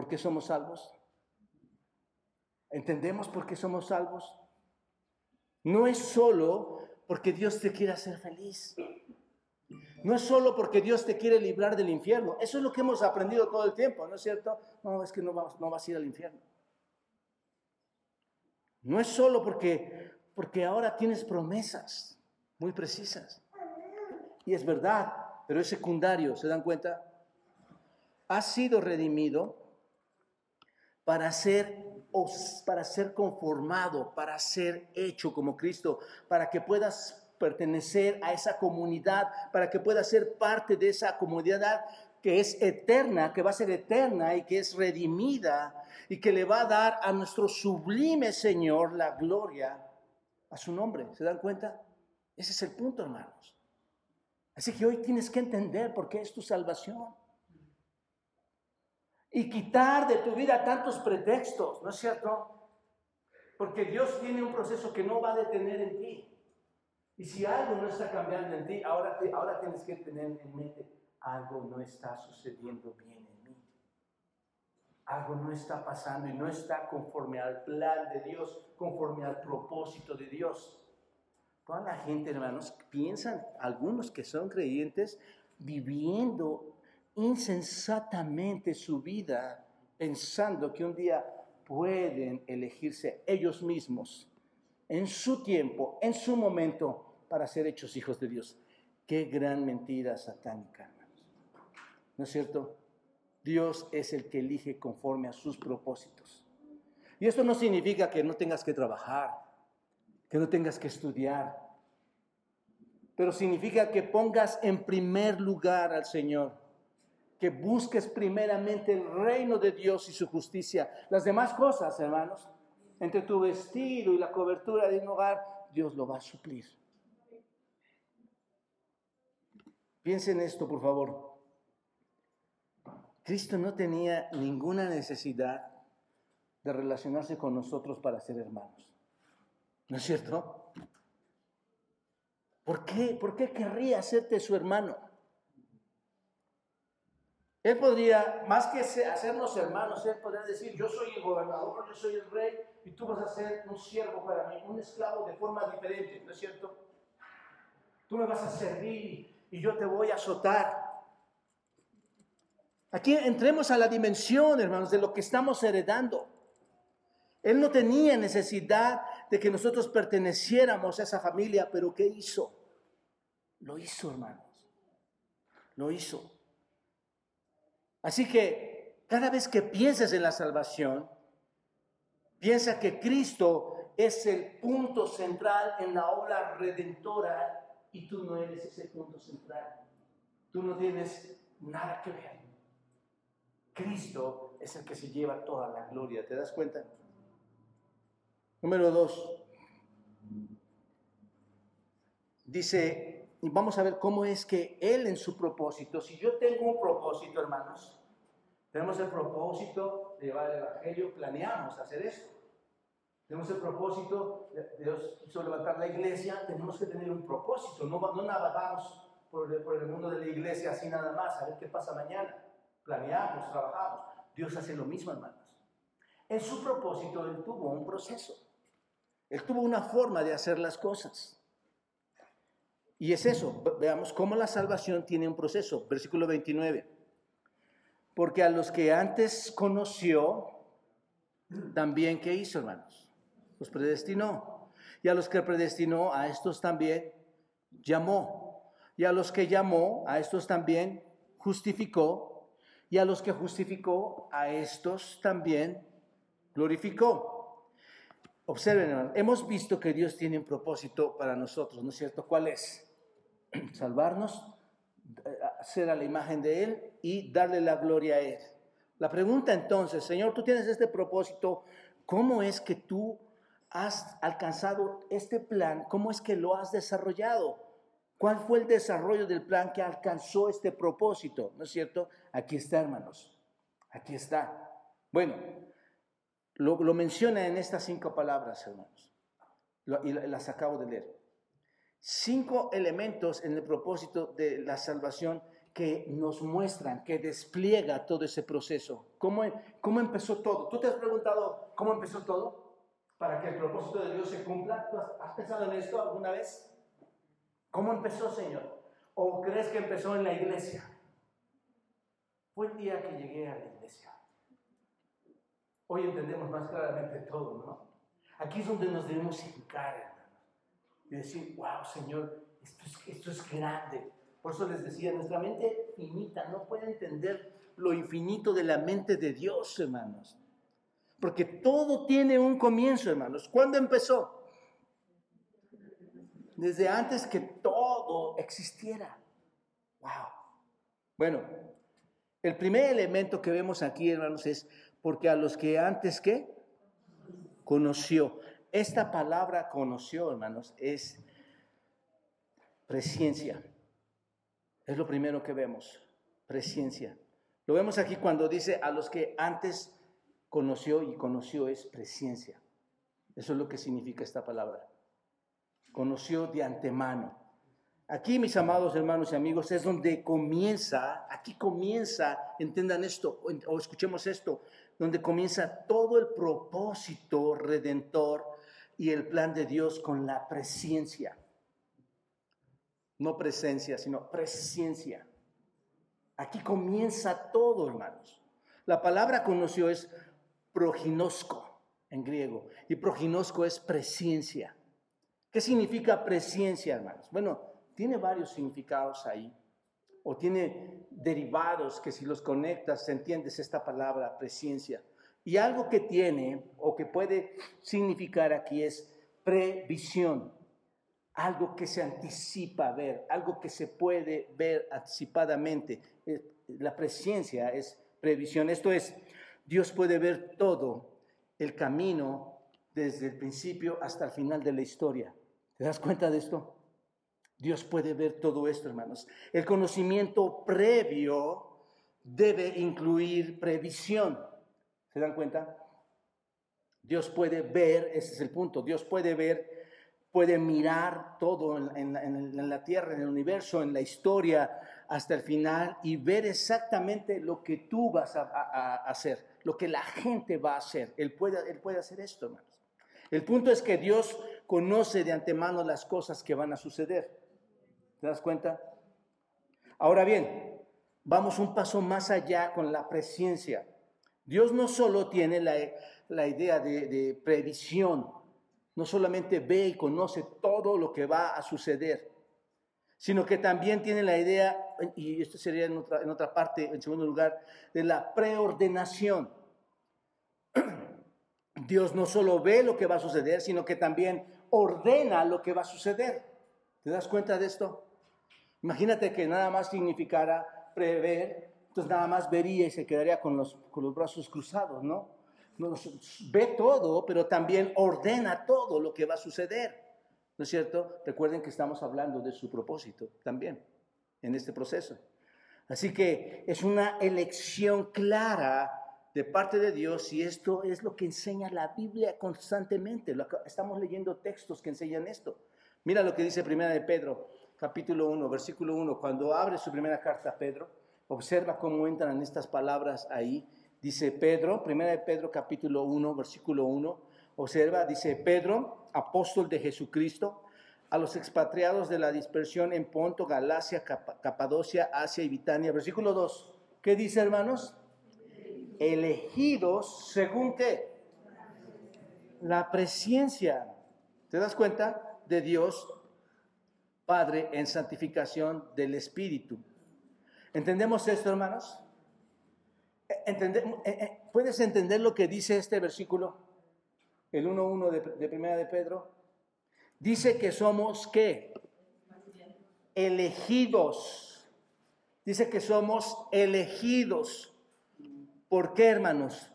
S2: por qué somos salvos? ¿Entendemos por qué somos salvos? No es solo porque Dios te quiere hacer feliz. No es solo porque Dios te quiere librar del infierno. Eso es lo que hemos aprendido todo el tiempo, ¿no es cierto? No, es que no vas, no vas a ir al infierno. No es solo porque, porque ahora tienes promesas muy precisas. Y es verdad, pero es secundario, ¿se dan cuenta? Has sido redimido para ser para ser conformado, para ser hecho como Cristo, para que puedas pertenecer a esa comunidad, para que puedas ser parte de esa comunidad que es eterna, que va a ser eterna y que es redimida y que le va a dar a nuestro sublime Señor la gloria a su nombre. ¿Se dan cuenta? Ese es el punto, hermanos. Así que hoy tienes que entender por qué es tu salvación y quitar de tu vida tantos pretextos, ¿no es cierto? Porque Dios tiene un proceso que no va a detener en ti. Y si algo no está cambiando en ti, ahora, tienes que tener en mente, algo no está sucediendo bien en mí. Algo no está pasando y no está conforme al plan de Dios, conforme al propósito de Dios. Toda la gente, hermanos, piensan, algunos que son creyentes, viviendo insensatamente su vida pensando que un día pueden elegirse ellos mismos en su tiempo, en su momento, para ser hechos hijos de Dios. Qué gran mentira satánica, ¿No es cierto? Dios es el que elige conforme a sus propósitos. Y esto no significa que no tengas que trabajar, que no tengas que estudiar, pero significa que pongas en primer lugar al Señor que busques primeramente el reino de Dios y su justicia. Las demás cosas, hermanos, entre tu vestido y la cobertura de un hogar, Dios lo va a suplir. Piensen esto, por favor. Cristo no tenía ninguna necesidad de relacionarse con nosotros para ser hermanos. ¿No es cierto? ¿Por qué? ¿Por qué querría hacerte su hermano? Él podría, más que hacernos hermanos, él podría decir, yo soy el gobernador, yo soy el rey, y tú vas a ser un siervo para mí, un esclavo de forma diferente, ¿no es cierto? Tú me vas a servir y yo te voy a azotar. Aquí entremos a la dimensión, hermanos, de lo que estamos heredando. Él no tenía necesidad de que nosotros perteneciéramos a esa familia, pero ¿qué hizo? Lo hizo, hermanos. Lo hizo. Así que cada vez que pienses en la salvación, piensa que Cristo es el punto central en la obra redentora y tú no eres ese punto central. Tú no tienes nada que ver. Cristo es el que se lleva toda la gloria. ¿Te das cuenta? Número dos. Dice y vamos a ver cómo es que Él en su propósito, si yo tengo un propósito, hermanos, tenemos el propósito de llevar el Evangelio, planeamos hacer esto. Tenemos el propósito, Dios quiso levantar la iglesia, tenemos que tener un propósito, no, no navegamos por el, por el mundo de la iglesia así nada más, a ver qué pasa mañana. Planeamos, trabajamos. Dios hace lo mismo, hermanos. En su propósito, Él tuvo un proceso. Él tuvo una forma de hacer las cosas. Y es eso, veamos cómo la salvación tiene un proceso. Versículo 29. Porque a los que antes conoció, también, ¿qué hizo, hermanos? Los predestinó. Y a los que predestinó, a estos también llamó. Y a los que llamó, a estos también justificó. Y a los que justificó, a estos también glorificó. Observen, hemos visto que Dios tiene un propósito para nosotros, ¿no es cierto? ¿Cuál es? Salvarnos, ser a la imagen de Él y darle la gloria a Él. La pregunta entonces, Señor, tú tienes este propósito, ¿cómo es que tú has alcanzado este plan? ¿Cómo es que lo has desarrollado? ¿Cuál fue el desarrollo del plan que alcanzó este propósito? ¿No es cierto? Aquí está, hermanos. Aquí está. Bueno, lo, menciona en estas cinco palabras, hermanos. y las acabo de leer. Cinco elementos en el propósito de la salvación que nos muestran, que despliega todo ese proceso. ¿Cómo, ¿Cómo empezó todo? ¿Tú te has preguntado cómo empezó todo? Para que el propósito de Dios se cumpla. has, pensado en esto alguna vez? ¿Cómo empezó, Señor? ¿O crees que empezó en la iglesia? Fue el día que llegué a la iglesia. Hoy entendemos más claramente todo, ¿no? Aquí es donde nos debemos hincar. Y decir, wow, Señor, esto es, esto es grande. Por eso les decía, nuestra mente finita no puede entender lo infinito de la mente de Dios, hermanos. Porque todo tiene un comienzo, hermanos. ¿Cuándo empezó? Desde antes que todo existiera. Wow. Bueno, el primer elemento que vemos aquí, hermanos, es porque a los que antes que conoció. Esta palabra conoció, hermanos, es presciencia. Es lo primero que vemos, presciencia. Lo vemos aquí cuando dice a los que antes conoció y conoció es presciencia. Eso es lo que significa esta palabra. Conoció de antemano. Aquí, mis amados hermanos y amigos, es donde comienza, aquí comienza, entendan esto o escuchemos esto, donde comienza todo el propósito redentor y el plan de Dios con la presencia. No presencia, sino presencia. Aquí comienza todo, hermanos. La palabra conoció es proginosco en griego y proginosco es presencia. ¿Qué significa presencia, hermanos? Bueno, tiene varios significados ahí o tiene derivados que si los conectas entiendes esta palabra presencia. Y algo que tiene o que puede significar aquí es previsión, algo que se anticipa a ver, algo que se puede ver anticipadamente. Eh, la presencia es previsión. Esto es, Dios puede ver todo el camino desde el principio hasta el final de la historia. ¿Te das cuenta de esto? Dios puede ver todo esto, hermanos. El conocimiento previo debe incluir previsión. ¿Se dan cuenta? Dios puede ver, ese es el punto, Dios puede ver, puede mirar todo en, la tierra, en el universo, en la historia, hasta el final y ver exactamente lo que tú vas a, hacer, lo que la gente va a hacer. Él puede, él puede hacer esto, hermanos. El punto es que Dios conoce de antemano las cosas que van a suceder. ¿Te das cuenta? Ahora bien, vamos un paso más allá con la presencia. Dios no solo tiene la, idea de, de, previsión, no solamente ve y conoce todo lo que va a suceder, sino que también tiene la idea, y esto sería en otra, en otra parte, en segundo lugar, de la preordenación. Dios no solo ve lo que va a suceder, sino que también ordena lo que va a suceder. ¿Te das cuenta de esto? Imagínate que nada más significara prever, entonces nada más vería y se quedaría con los, con los brazos cruzados, ¿no? ve todo, pero también ordena todo lo que va a suceder, ¿no es cierto? Recuerden que estamos hablando de su propósito también en este proceso. Así que es una elección clara de parte de Dios y esto es lo que enseña la Biblia constantemente. Estamos leyendo textos que enseñan esto. Mira lo que dice Primera de Pedro capítulo 1, versículo 1, cuando abre su primera carta a Pedro, observa cómo entran estas palabras ahí Dice Pedro, primera de Pedro capítulo 1, versículo 1, observa, dice Pedro, apóstol de Jesucristo, a los expatriados de la dispersión en Ponto, Galacia, Capadocia, Asia y Bitania. Versículo 2, ¿qué dice hermanos? Elegidos según qué? La presencia, ¿te das cuenta? De Dios Padre en santificación del Espíritu. ¿Entendemos esto, hermanos? Eh, eh, ¿Puedes entender lo que dice este versículo? El 1.1 de, de Primera de Pedro. Dice que somos, ¿qué? Elegidos. Dice que somos elegidos. ¿Por qué, hermanos?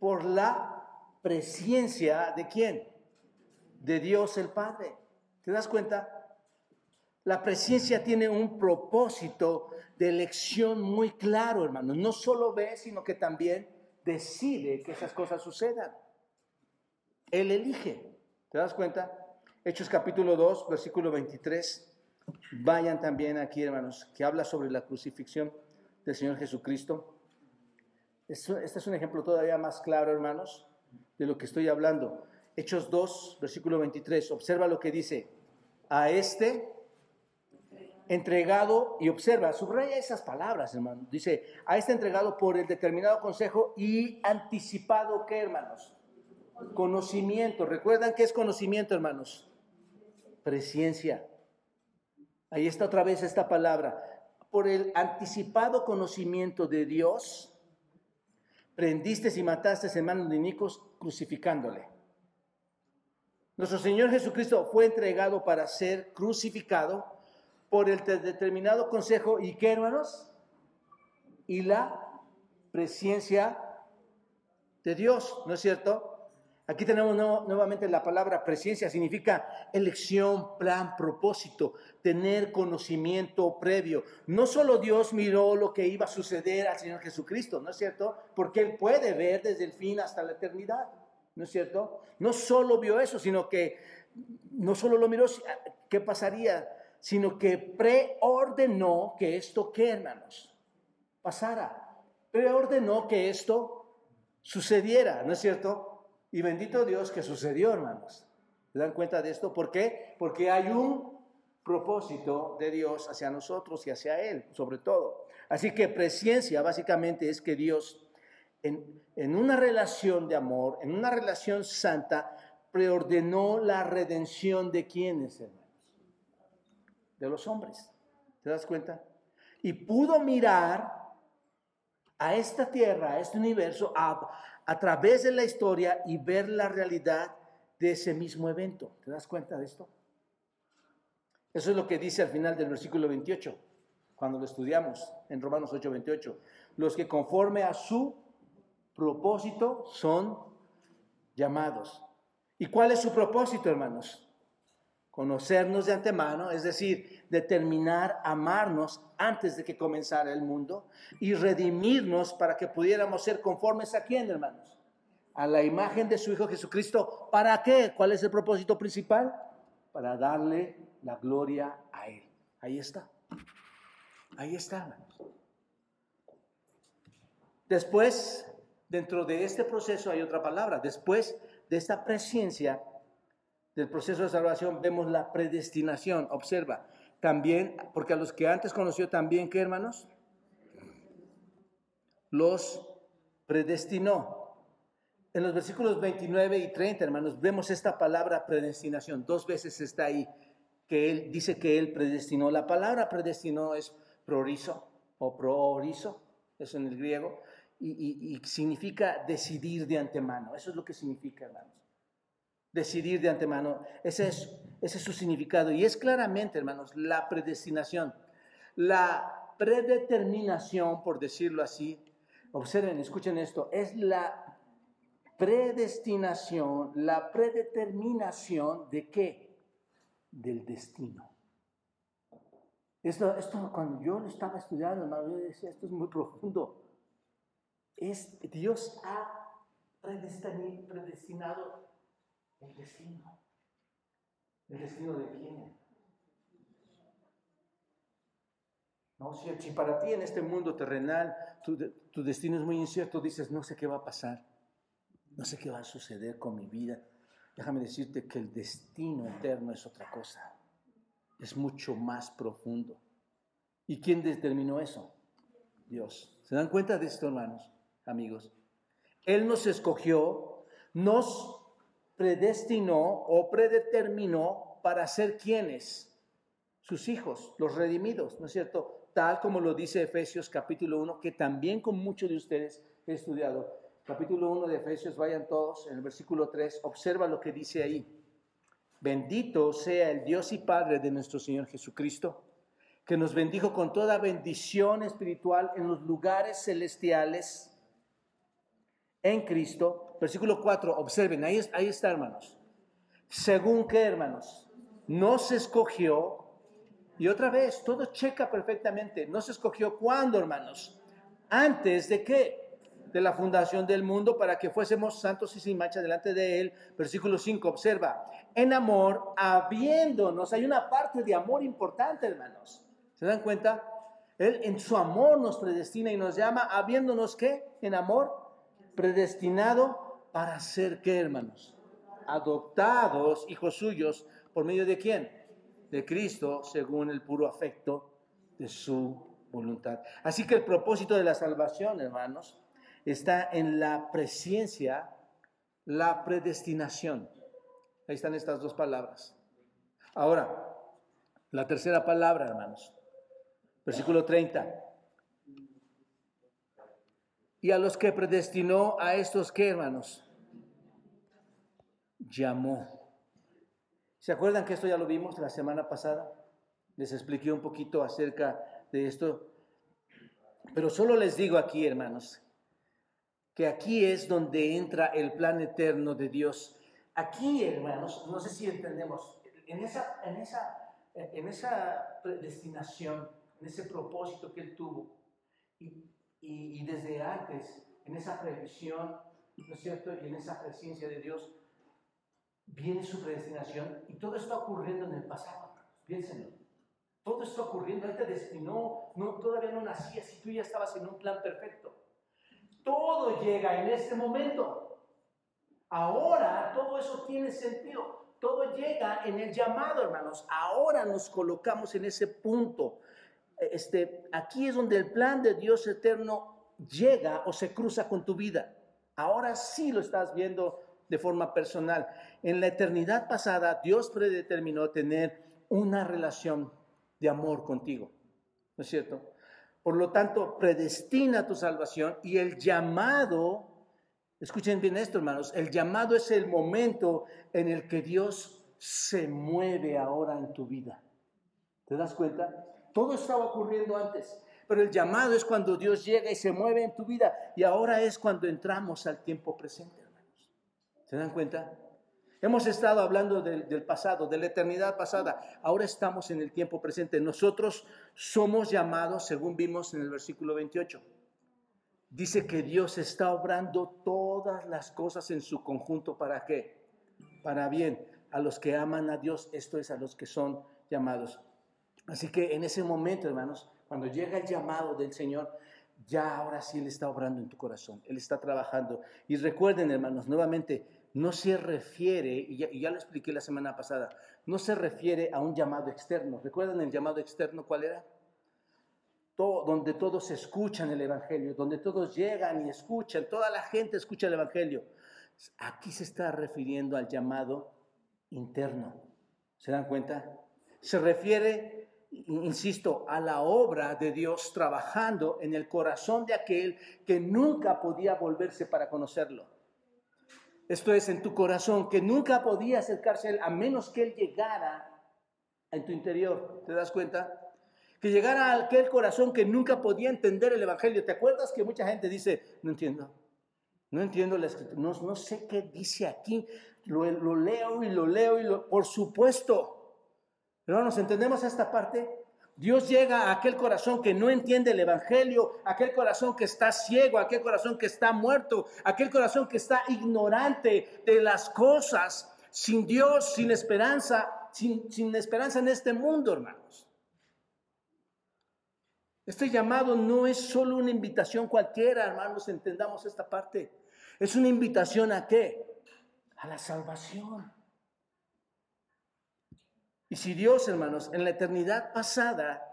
S2: Por la presencia de quién? De Dios el Padre. ¿Te das cuenta? La presencia tiene un propósito de elección muy claro, hermano. No solo ve, sino que también decide que esas cosas sucedan. Él elige. ¿Te das cuenta? Hechos capítulo 2, versículo 23. Vayan también aquí, hermanos, que habla sobre la crucifixión del Señor Jesucristo. Este es un ejemplo todavía más claro, hermanos, de lo que estoy hablando. Hechos 2, versículo 23. Observa lo que dice. A este entregado, y observa, subraya esas palabras, hermano. Dice, a este entregado por el determinado consejo y anticipado, ¿qué, hermanos? Conocimiento. ¿Recuerdan qué es conocimiento, hermanos? Presciencia. Ahí está otra vez esta palabra. Por el anticipado conocimiento de Dios, prendiste y mataste hermanos Nicos crucificándole. Nuestro Señor Jesucristo fue entregado para ser crucificado por el determinado consejo y qué, hermanos? Y la presencia de Dios, ¿no es cierto? Aquí tenemos nuevamente la palabra presencia, significa elección, plan, propósito, tener conocimiento previo. No solo Dios miró lo que iba a suceder al Señor Jesucristo, ¿no es cierto? Porque Él puede ver desde el fin hasta la eternidad, ¿no es cierto? No solo vio eso, sino que no solo lo miró, ¿qué pasaría? Sino que preordenó que esto, ¿qué hermanos? Pasara. Preordenó que esto sucediera, ¿no es cierto? Y bendito Dios que sucedió, hermanos. ¿Se dan cuenta de esto? ¿Por qué? Porque hay un propósito de Dios hacia nosotros y hacia Él, sobre todo. Así que presencia básicamente es que Dios, en, en una relación de amor, en una relación santa, preordenó la redención de quienes, hermanos de los hombres. ¿Te das cuenta? Y pudo mirar a esta tierra, a este universo, a, a través de la historia y ver la realidad de ese mismo evento. ¿Te das cuenta de esto? Eso es lo que dice al final del versículo 28, cuando lo estudiamos en Romanos 8, 28. Los que conforme a su propósito son llamados. ¿Y cuál es su propósito, hermanos? Conocernos de antemano, es decir, determinar amarnos antes de que comenzara el mundo y redimirnos para que pudiéramos ser conformes a quién, hermanos? A la imagen de su Hijo Jesucristo. ¿Para qué? ¿Cuál es el propósito principal? Para darle la gloria a Él. Ahí está. Ahí está, hermanos. Después, dentro de este proceso hay otra palabra. Después de esta presencia, del proceso de salvación vemos la predestinación. Observa, también, porque a los que antes conoció también, ¿qué hermanos? Los predestinó. En los versículos 29 y 30, hermanos, vemos esta palabra predestinación. Dos veces está ahí que él dice que él predestinó. La palabra predestinó es prorizo o proorizo, es en el griego, y significa decidir de antemano. Eso es lo que significa, hermanos decidir de antemano. Ese es, ese es su significado. Y es claramente, hermanos, la predestinación. La predeterminación, por decirlo así, observen, escuchen esto, es la predestinación, la predeterminación de qué? Del destino. Esto, esto cuando yo lo estaba estudiando, hermano, yo decía, esto es muy profundo. Es, Dios ha predestinado el destino. ¿El destino de quién? ¿no? Si, si para ti en este mundo terrenal tu, tu destino es muy incierto, dices, no sé qué va a pasar, no sé qué va a suceder con mi vida. Déjame decirte que el destino eterno es otra cosa, es mucho más profundo. ¿Y quién determinó eso? Dios. ¿Se dan cuenta de esto, hermanos, amigos? Él nos escogió, nos predestinó o predeterminó para ser quienes, sus hijos, los redimidos, ¿no es cierto? Tal como lo dice Efesios capítulo 1, que también con muchos de ustedes he estudiado. Capítulo 1 de Efesios, vayan todos, en el versículo 3, observa lo que dice ahí. Bendito sea el Dios y Padre de nuestro Señor Jesucristo, que nos bendijo con toda bendición espiritual en los lugares celestiales en Cristo. Versículo 4, observen, ahí, ahí está, hermanos. Según qué, hermanos, nos escogió, y otra vez, todo checa perfectamente, nos escogió cuándo, hermanos, antes de qué? De la fundación del mundo para que fuésemos santos y sin mancha delante de Él. Versículo 5, observa, en amor, habiéndonos, hay una parte de amor importante, hermanos. ¿Se dan cuenta? Él en su amor nos predestina y nos llama, habiéndonos qué? En amor, predestinado para ser qué, hermanos? Adoptados, hijos suyos, ¿por medio de quién? De Cristo, según el puro afecto de su voluntad. Así que el propósito de la salvación, hermanos, está en la presencia, la predestinación. Ahí están estas dos palabras. Ahora, la tercera palabra, hermanos. Versículo 30 y a los que predestinó a estos que hermanos llamó. ¿Se acuerdan que esto ya lo vimos la semana pasada? Les expliqué un poquito acerca de esto. Pero solo les digo aquí, hermanos, que aquí es donde entra el plan eterno de Dios. Aquí, hermanos, no sé si entendemos, en esa, en esa, en esa predestinación, en ese propósito que Él tuvo, y y, desde antes, en esa previsión, ¿no es cierto? Y en esa presencia de Dios, viene su predestinación y todo está ocurriendo en el pasado. Piénsenlo. Todo está ocurriendo. Él te destinó, no, todavía no nacías y tú ya estabas en un plan perfecto. Todo llega en este momento. Ahora todo eso tiene sentido. Todo llega en el llamado, hermanos. Ahora nos colocamos en ese punto este, aquí es donde el plan de Dios eterno llega o se cruza con tu vida. Ahora sí lo estás viendo de forma personal. En la eternidad pasada, Dios predeterminó tener una relación de amor contigo. ¿No es cierto? Por lo tanto, predestina tu salvación y el llamado, escuchen bien esto, hermanos, el llamado es el momento en el que Dios se mueve ahora en tu vida. ¿Te das cuenta? Todo estaba ocurriendo antes, pero el llamado es cuando Dios llega y se mueve en tu vida. Y ahora es cuando entramos al tiempo presente. ¿Se dan cuenta? Hemos estado hablando del, pasado, de la eternidad pasada. Ahora estamos en el tiempo presente. Nosotros somos llamados, según vimos en el versículo 28. Dice que Dios está obrando todas las cosas en su conjunto. ¿Para qué? Para bien. A los que aman a Dios, esto es a los que son llamados. Así que en ese momento, hermanos, cuando llega el llamado del Señor, ya ahora sí Él está obrando en tu corazón, Él está trabajando. Y recuerden, hermanos, nuevamente, no se refiere, y ya, lo expliqué la semana pasada, no se refiere a un llamado externo. ¿Recuerdan el llamado externo cuál era? Todo, donde todos escuchan el Evangelio, donde todos llegan y escuchan, toda la gente escucha el Evangelio. Aquí se está refiriendo al llamado interno. ¿Se dan cuenta? Se refiere insisto, a la obra de Dios trabajando en el corazón de aquel que nunca podía volverse para conocerlo. Esto es en tu corazón, que nunca podía acercarse a Él a menos que Él llegara en tu interior. ¿Te das cuenta? Que llegara a aquel corazón que nunca podía entender el Evangelio. ¿Te acuerdas que mucha gente dice, no entiendo, no entiendo la escritura, no, sé qué dice aquí, lo, lo leo y lo leo y lo... Por supuesto, Hermanos, ¿entendemos esta parte? Dios llega a aquel corazón que no entiende el Evangelio, aquel corazón que está ciego, aquel corazón que está muerto, aquel corazón que está ignorante de las cosas, sin Dios, sin esperanza, sin, sin esperanza en este mundo, hermanos. Este llamado no es solo una invitación cualquiera, hermanos, entendamos esta parte. Es una invitación a qué? A la salvación. Y si Dios, hermanos, en la eternidad pasada,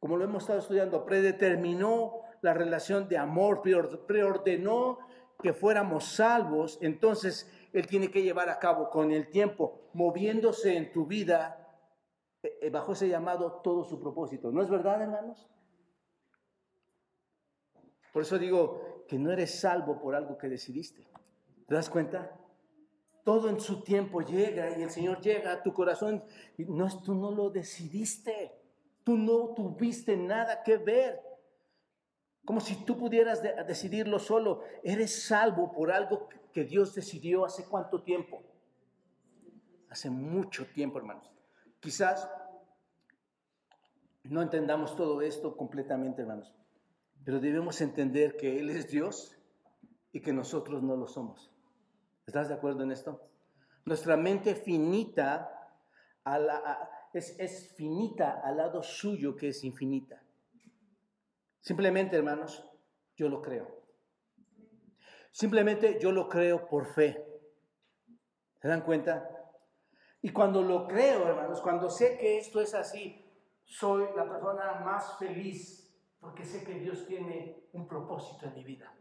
S2: como lo hemos estado estudiando, predeterminó la relación de amor, preordenó que fuéramos salvos, entonces Él tiene que llevar a cabo con el tiempo, moviéndose en tu vida, eh, eh, bajo ese llamado, todo su propósito. ¿No es verdad, hermanos? Por eso digo que no eres salvo por algo que decidiste. ¿Te das cuenta? Todo en su tiempo llega y el Señor llega a tu corazón y no, tú no lo decidiste. Tú no tuviste nada que ver. Como si tú pudieras decidirlo solo. Eres salvo por algo que Dios decidió hace cuánto tiempo. Hace mucho tiempo, hermanos. Quizás no entendamos todo esto completamente, hermanos. Pero debemos entender que Él es Dios y que nosotros no lo somos. ¿Estás de acuerdo en esto? Nuestra mente finita es, finita al lado suyo que es infinita. Simplemente, hermanos, yo lo creo. Simplemente yo lo creo por fe. ¿Se dan cuenta? Y cuando lo creo, hermanos, cuando sé que esto es así, soy la persona más feliz porque sé que Dios tiene un propósito en mi vida.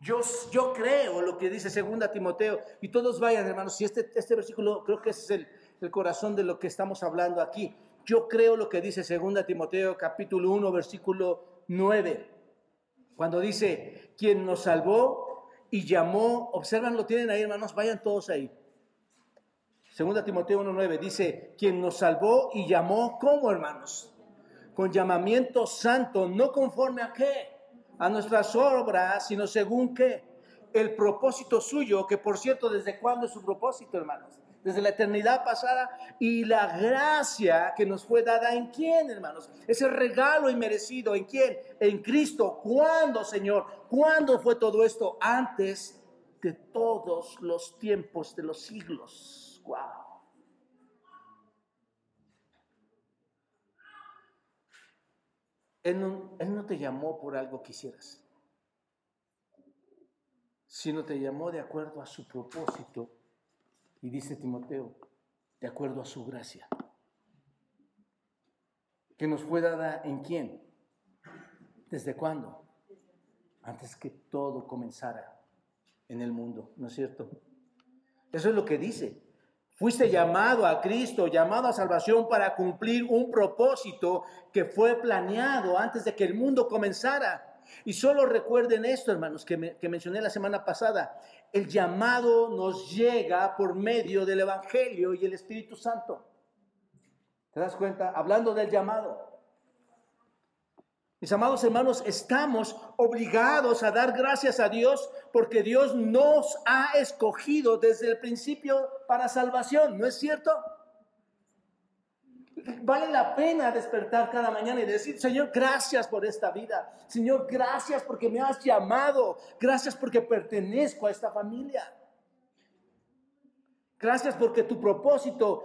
S2: Yo, yo creo lo que dice segunda Timoteo, y todos vayan, hermanos, si este, este versículo creo que es el, el corazón de lo que estamos hablando aquí. Yo creo lo que dice segunda Timoteo capítulo 1, versículo 9, cuando dice, quien nos salvó y llamó, observan, lo tienen ahí, hermanos, vayan todos ahí. Segunda Timoteo 1.9 dice, quien nos salvó y llamó, ¿cómo hermanos? con llamamiento santo, no conforme a qué, a nuestras obras, sino según qué, el propósito suyo, que por cierto, ¿desde cuándo es su propósito, hermanos? Desde la eternidad pasada y la gracia que nos fue dada en quién, hermanos? Ese regalo inmerecido, ¿en quién? En Cristo. ¿Cuándo, Señor? ¿Cuándo fue todo esto? Antes de todos los tiempos de los siglos. Wow. Él no, te llamó por algo que hicieras, sino te llamó de acuerdo a su propósito. Y dice Timoteo, de acuerdo a su gracia. Que nos fue dada en quién? ¿Desde cuándo? Antes que todo comenzara en el mundo, ¿no es cierto? Eso es lo que dice. Fuiste llamado a Cristo, llamado a salvación para cumplir un propósito que fue planeado antes de que el mundo comenzara. Y solo recuerden esto, hermanos, que, que mencioné la semana pasada. El llamado nos llega por medio del Evangelio y el Espíritu Santo. ¿Te das cuenta? Hablando del llamado. Mis amados hermanos, estamos obligados a dar gracias a Dios porque Dios nos ha escogido desde el principio para salvación, ¿no es cierto? Vale la pena despertar cada mañana y decir, Señor, gracias por esta vida. Señor, gracias porque me has llamado. Gracias porque pertenezco a esta familia. Gracias porque tu propósito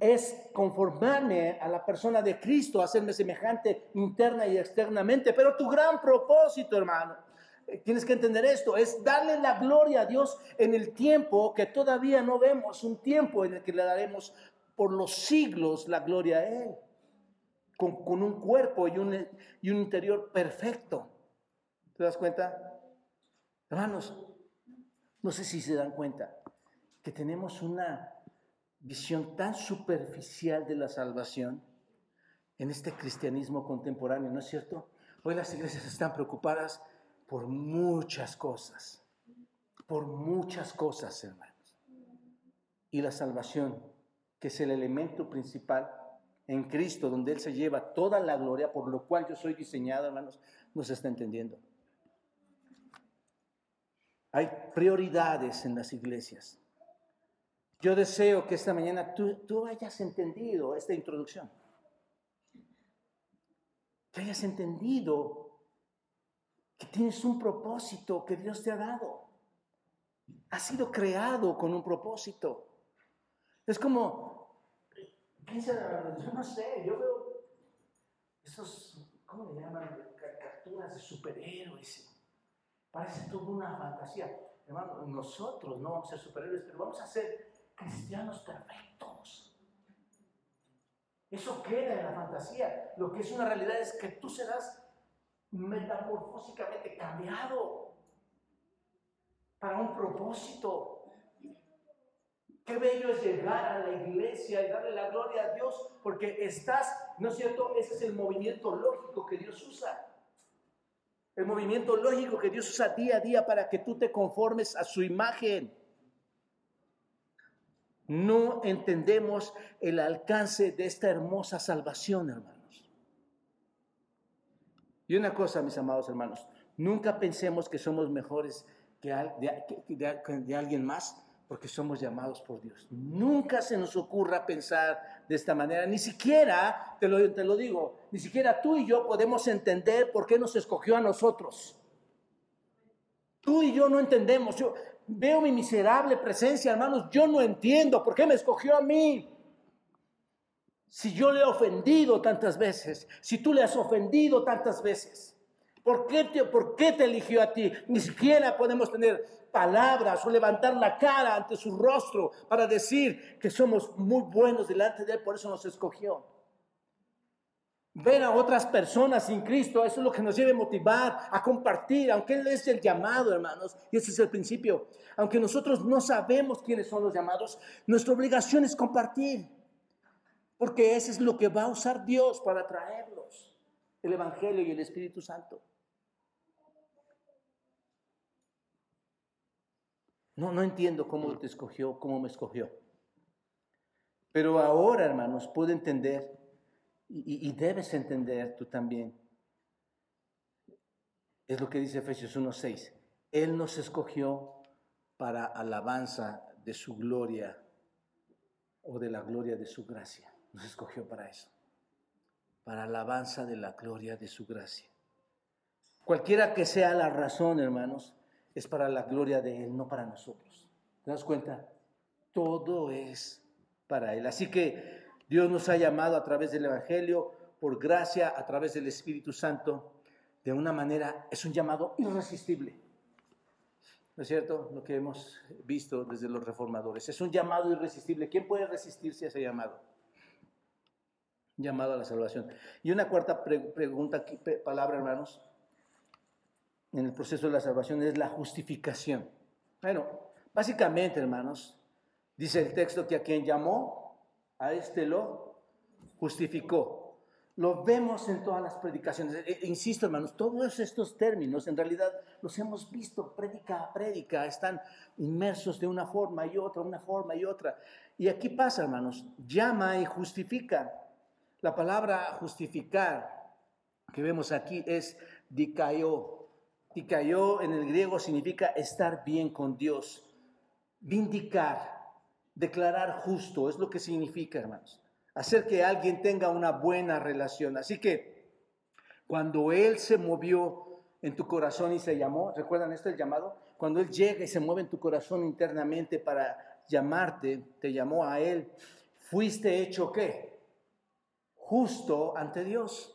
S2: es conformarme a la persona de Cristo, hacerme semejante interna y externamente. Pero tu gran propósito, hermano, tienes que entender esto, es darle la gloria a Dios en el tiempo que todavía no vemos, un tiempo en el que le daremos por los siglos la gloria a Él, con, con un cuerpo y un, y un interior perfecto. ¿Te das cuenta? Hermanos, no sé si se dan cuenta que tenemos una visión tan superficial de la salvación en este cristianismo contemporáneo, ¿no es cierto? Hoy las iglesias están preocupadas por muchas cosas, por muchas cosas, hermanos. Y la salvación, que es el elemento principal en Cristo, donde Él se lleva toda la gloria, por lo cual yo soy diseñado, hermanos, no se está entendiendo. Hay prioridades en las iglesias. Yo deseo que esta mañana tú, hayas entendido esta introducción. Que hayas entendido que tienes un propósito que Dios te ha dado. Has sido creado con un propósito. Es como, yo no sé, yo veo esos, ¿cómo le llaman? Caricaturas de superhéroes. Parece toda una fantasía. Hermano, nosotros no vamos a ser superhéroes, pero vamos a ser cristianos perfectos. Eso queda en la fantasía. Lo que es una realidad es que tú serás metamorfósicamente cambiado para un propósito. Qué bello es llegar a la iglesia y darle la gloria a Dios, porque estás, ¿no es cierto? Ese es el movimiento lógico que Dios usa. El movimiento lógico que Dios usa día a día para que tú te conformes a su imagen. No entendemos el alcance de esta hermosa salvación, hermanos. Y una cosa, mis amados hermanos, nunca pensemos que somos mejores que de, alguien más porque somos llamados por Dios. Nunca se nos ocurra pensar de esta manera, ni siquiera, te lo, te lo digo, ni siquiera tú y yo podemos entender por qué nos escogió a nosotros. Tú y yo no entendemos. Yo, veo mi miserable presencia, hermanos, yo no entiendo por qué me escogió a mí. Si yo le he ofendido tantas veces, si tú le has ofendido tantas veces, ¿por qué te, por qué te eligió a ti? Ni siquiera podemos tener palabras o levantar la cara ante su rostro para decir que somos muy buenos delante de Él, por eso nos escogió ver a otras personas sin Cristo, eso es lo que nos debe motivar a compartir, aunque Él es el llamado, hermanos, y ese es el principio. Aunque nosotros no sabemos quiénes son los llamados, nuestra obligación es compartir, porque ese es lo que va a usar Dios para traerlos, el Evangelio y el Espíritu Santo. No, no entiendo cómo te escogió, cómo me escogió. Pero ahora, hermanos, puedo entender y, debes entender tú también. Es lo que dice Efesios 1.6. Él nos escogió para alabanza de su gloria o de la gloria de su gracia. Nos escogió para eso. Para alabanza de la gloria de su gracia. Cualquiera que sea la razón, hermanos, es para la gloria de Él, no para nosotros. ¿Te das cuenta? Todo es para Él. Así que Dios nos ha llamado a través del Evangelio, por gracia, a través del Espíritu Santo, de una manera, es un llamado irresistible. ¿No es cierto? Lo que hemos visto desde los reformadores. Es un llamado irresistible. ¿Quién puede resistirse a ese llamado? Llamado a la salvación. Y una cuarta pregunta, palabra, hermanos, en el proceso de la salvación es la justificación. Bueno, básicamente, hermanos, dice el texto que a quien llamó, a este lo justificó. Lo vemos en todas las predicaciones. E, e, insisto, hermanos, todos estos términos en realidad los hemos visto prédica a prédica, están inmersos de una forma y otra, una forma y otra. Y aquí pasa, hermanos, llama y justifica. La palabra justificar que vemos aquí es dikaió. Dikaió en el griego significa estar bien con Dios, vindicar, declarar justo, es lo que significa, hermanos. Hacer que alguien tenga una buena relación. Así que cuando Él se movió en tu corazón y se llamó, ¿recuerdan esto el llamado? Cuando Él llega y se mueve en tu corazón internamente para llamarte, te llamó a Él, fuiste hecho qué? Justo ante Dios.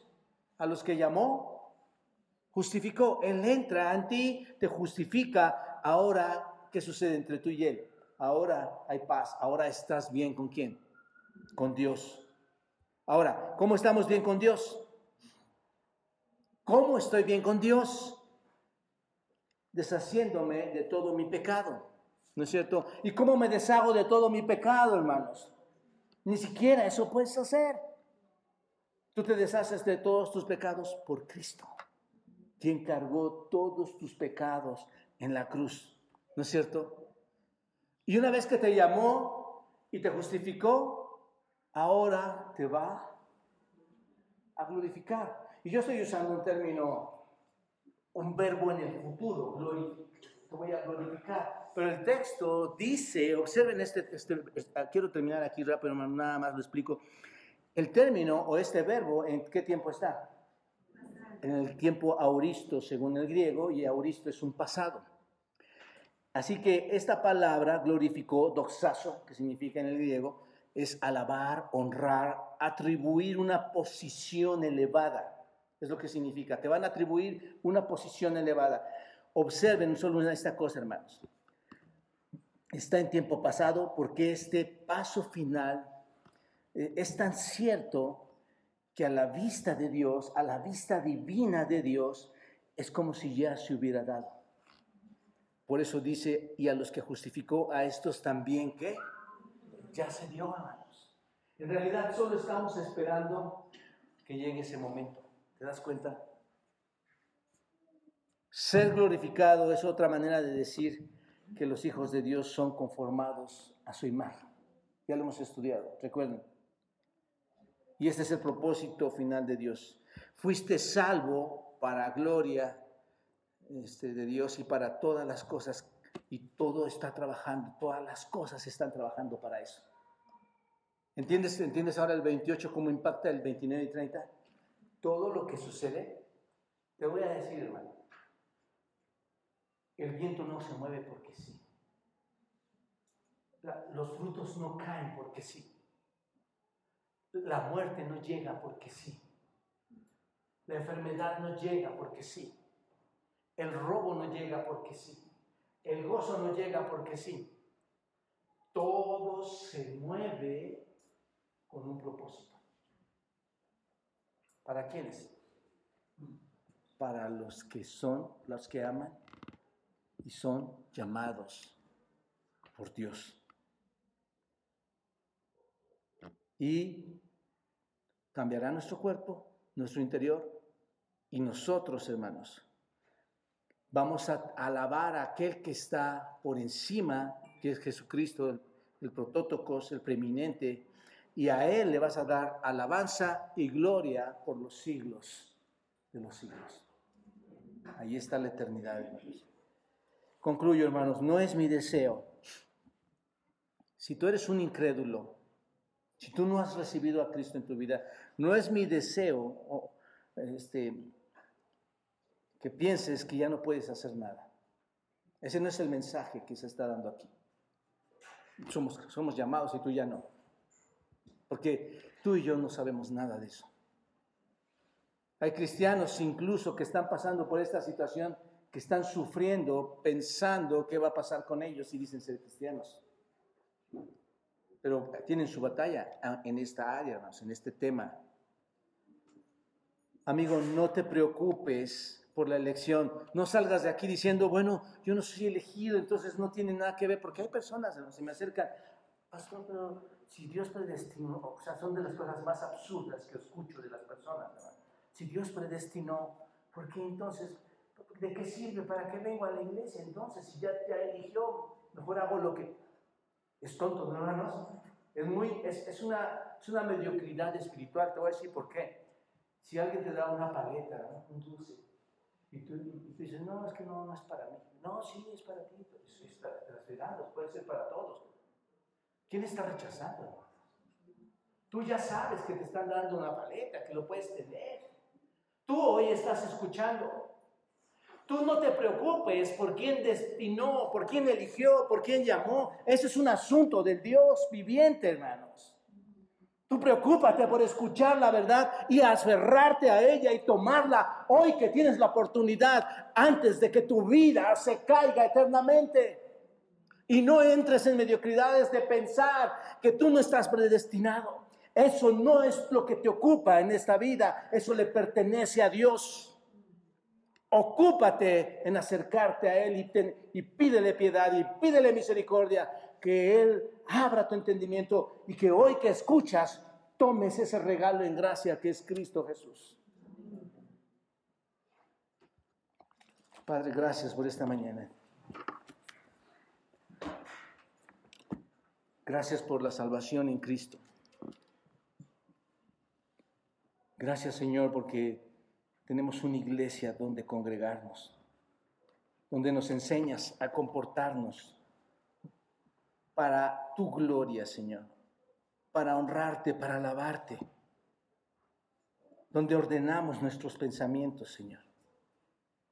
S2: A los que llamó, justificó. Él entra en ti, te justifica. Ahora, ¿qué sucede entre tú y Él? ahora hay paz, ahora estás bien con quién? Con Dios. Ahora, ¿cómo estamos bien con Dios? ¿Cómo estoy bien con Dios? Deshaciéndome de todo mi pecado, ¿no es cierto? ¿Y cómo me deshago de todo mi pecado, hermanos? Ni siquiera eso puedes hacer. Tú te deshaces de todos tus pecados por Cristo, quien cargó todos tus pecados en la cruz, ¿no es cierto? Y una vez que te llamó y te justificó, ahora te va a glorificar. Y yo estoy usando un término, un verbo en el futuro, te voy a glorificar. Pero el texto dice, observen este, este, quiero terminar aquí rápido, nada más lo explico. El término o este verbo, ¿en qué tiempo está? En el tiempo auristo, según el griego, y auristo es un pasado. Así que esta palabra glorificó, doxazo, que significa en el griego, es alabar, honrar, atribuir una posición elevada. Es lo que significa. Te van a atribuir una posición elevada. Observen solo esta cosa, hermanos. Está en tiempo pasado porque este paso final es tan cierto que a la vista de Dios, a la vista divina de Dios, es como si ya se hubiera dado. Por eso dice, y a los que justificó, a estos también que ya se dio, hermanos. En realidad solo estamos esperando que llegue ese momento. ¿Te das cuenta? Ser glorificado es otra manera de decir que los hijos de Dios son conformados a su imagen. Ya lo hemos estudiado, recuerden. Y este es el propósito final de Dios. Fuiste salvo para gloria este, de Dios y para todas las cosas. Y todo está trabajando, todas las cosas están trabajando para eso. ¿Entiendes, ¿Entiendes ahora el 28 cómo impacta el 29 y 30? Todo lo que sucede, te voy a decir, hermano, el viento no se mueve porque sí. los frutos no caen porque sí. La muerte no llega porque sí. La enfermedad no llega porque sí. El robo no llega porque sí. El gozo no llega porque sí. Todo se mueve con un propósito. ¿Para quiénes? Para los que son, los que aman y son llamados por Dios. Y cambiará nuestro cuerpo, nuestro interior, y nosotros, hermanos, vamos a alabar a aquel que está por encima, que es Jesucristo, el, el el preeminente, y a Él le vas a dar alabanza y gloria por los siglos de los siglos. Ahí está la eternidad, hermanos. Concluyo, hermanos, no es mi deseo. Si tú eres un incrédulo, si tú no has recibido a Cristo en tu vida, no es mi deseo este, que pienses que ya no puedes hacer nada. Ese no es el mensaje que se está dando aquí. Somos, somos llamados y tú ya no. Porque tú y yo no sabemos nada de eso. Hay cristianos incluso que están pasando por esta situación, que están sufriendo, pensando qué va a pasar con ellos y dicen ser cristianos pero tienen su batalla en esta área, en este tema. Amigo, no te preocupes por la elección. No salgas de aquí diciendo, bueno, yo no soy elegido, entonces no tiene nada que ver, porque hay personas que se me acercan, pastor, pero si Dios predestinó, o sea, son de las cosas más absurdas que escucho de las personas, Si Dios predestinó, ¿por qué entonces, de qué sirve? ¿Para qué vengo a la iglesia? Entonces, si ya te eligió, mejor hago lo que es tonto, ¿no, hermanos? Es, muy, es, es, una, es una mediocridad espiritual. Te voy a decir por qué. Si alguien te da una paleta, un dulce, y tú, dices, no, es que no, no es para mí. No, sí, es para ti. Te las puede ser para todos. ¿Quién está rechazando? Tú ya sabes que te están dando una paleta, que lo puedes tener. Tú hoy estás escuchando Tú no te preocupes por quién destinó, por quién eligió, por quién llamó. Ese es un asunto del Dios viviente, hermanos. Tú preocúpate por escuchar la verdad y aferrarte a ella y tomarla hoy que tienes la oportunidad antes de que tu vida se caiga eternamente. Y no entres en mediocridades de pensar que tú no estás predestinado. Eso no es lo que te ocupa en esta vida, eso le pertenece a Dios. Ocúpate en acercarte a Él y, pídele piedad y pídele misericordia, que Él abra tu entendimiento y que hoy que escuchas, tomes ese regalo en gracia que es Cristo Jesús. Padre, gracias por esta mañana. Gracias por la salvación en Cristo. Gracias Señor porque tenemos una iglesia donde congregarnos, donde nos enseñas a comportarnos para tu gloria, Señor, para honrarte, para alabarte, donde ordenamos nuestros pensamientos, Señor,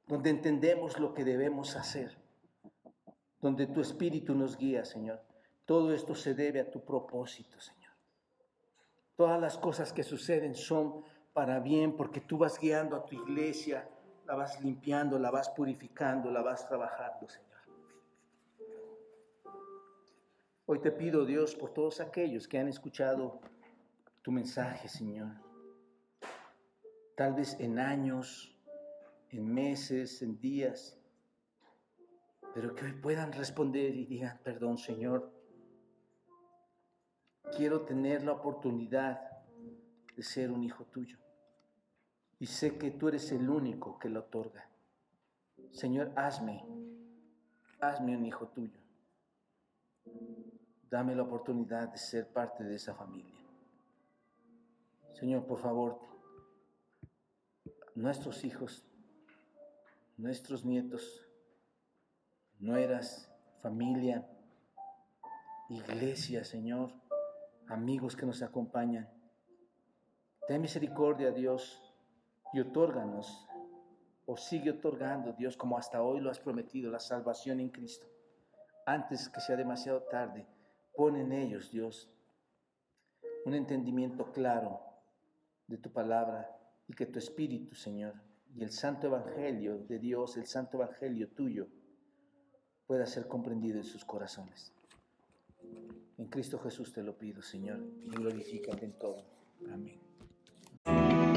S2: donde entendemos lo que debemos hacer, donde tu Espíritu nos guía, Señor. Todo esto se debe a tu propósito, Señor. Todas las cosas que suceden son para bien porque tú vas guiando a tu iglesia, la vas limpiando, la vas purificando, la vas trabajando, Señor. Hoy te pido, Dios, por todos aquellos que han escuchado tu mensaje, Señor. Tal vez en años, en meses, en días, pero que hoy puedan responder y digan, perdón, Señor, quiero tener la oportunidad de ser un hijo tuyo. Y sé que tú eres el único que lo otorga. Señor, hazme, hazme un hijo tuyo. Dame la oportunidad de ser parte de esa familia. Señor, por favor, nuestros hijos, nuestros nietos, nueras, familia, iglesia, Señor, amigos que nos acompañan. Ten misericordia, Dios, y otórganos, o sigue otorgando, Dios, como hasta hoy lo has prometido, la salvación en Cristo. Antes que sea demasiado tarde, pon en ellos, Dios, un entendimiento claro de tu palabra y que tu Espíritu, Señor, y el Santo Evangelio de Dios, el Santo Evangelio tuyo, pueda ser comprendido en sus corazones. En Cristo Jesús te lo pido, Señor, y glorifícate en todo. Amén. Thank you.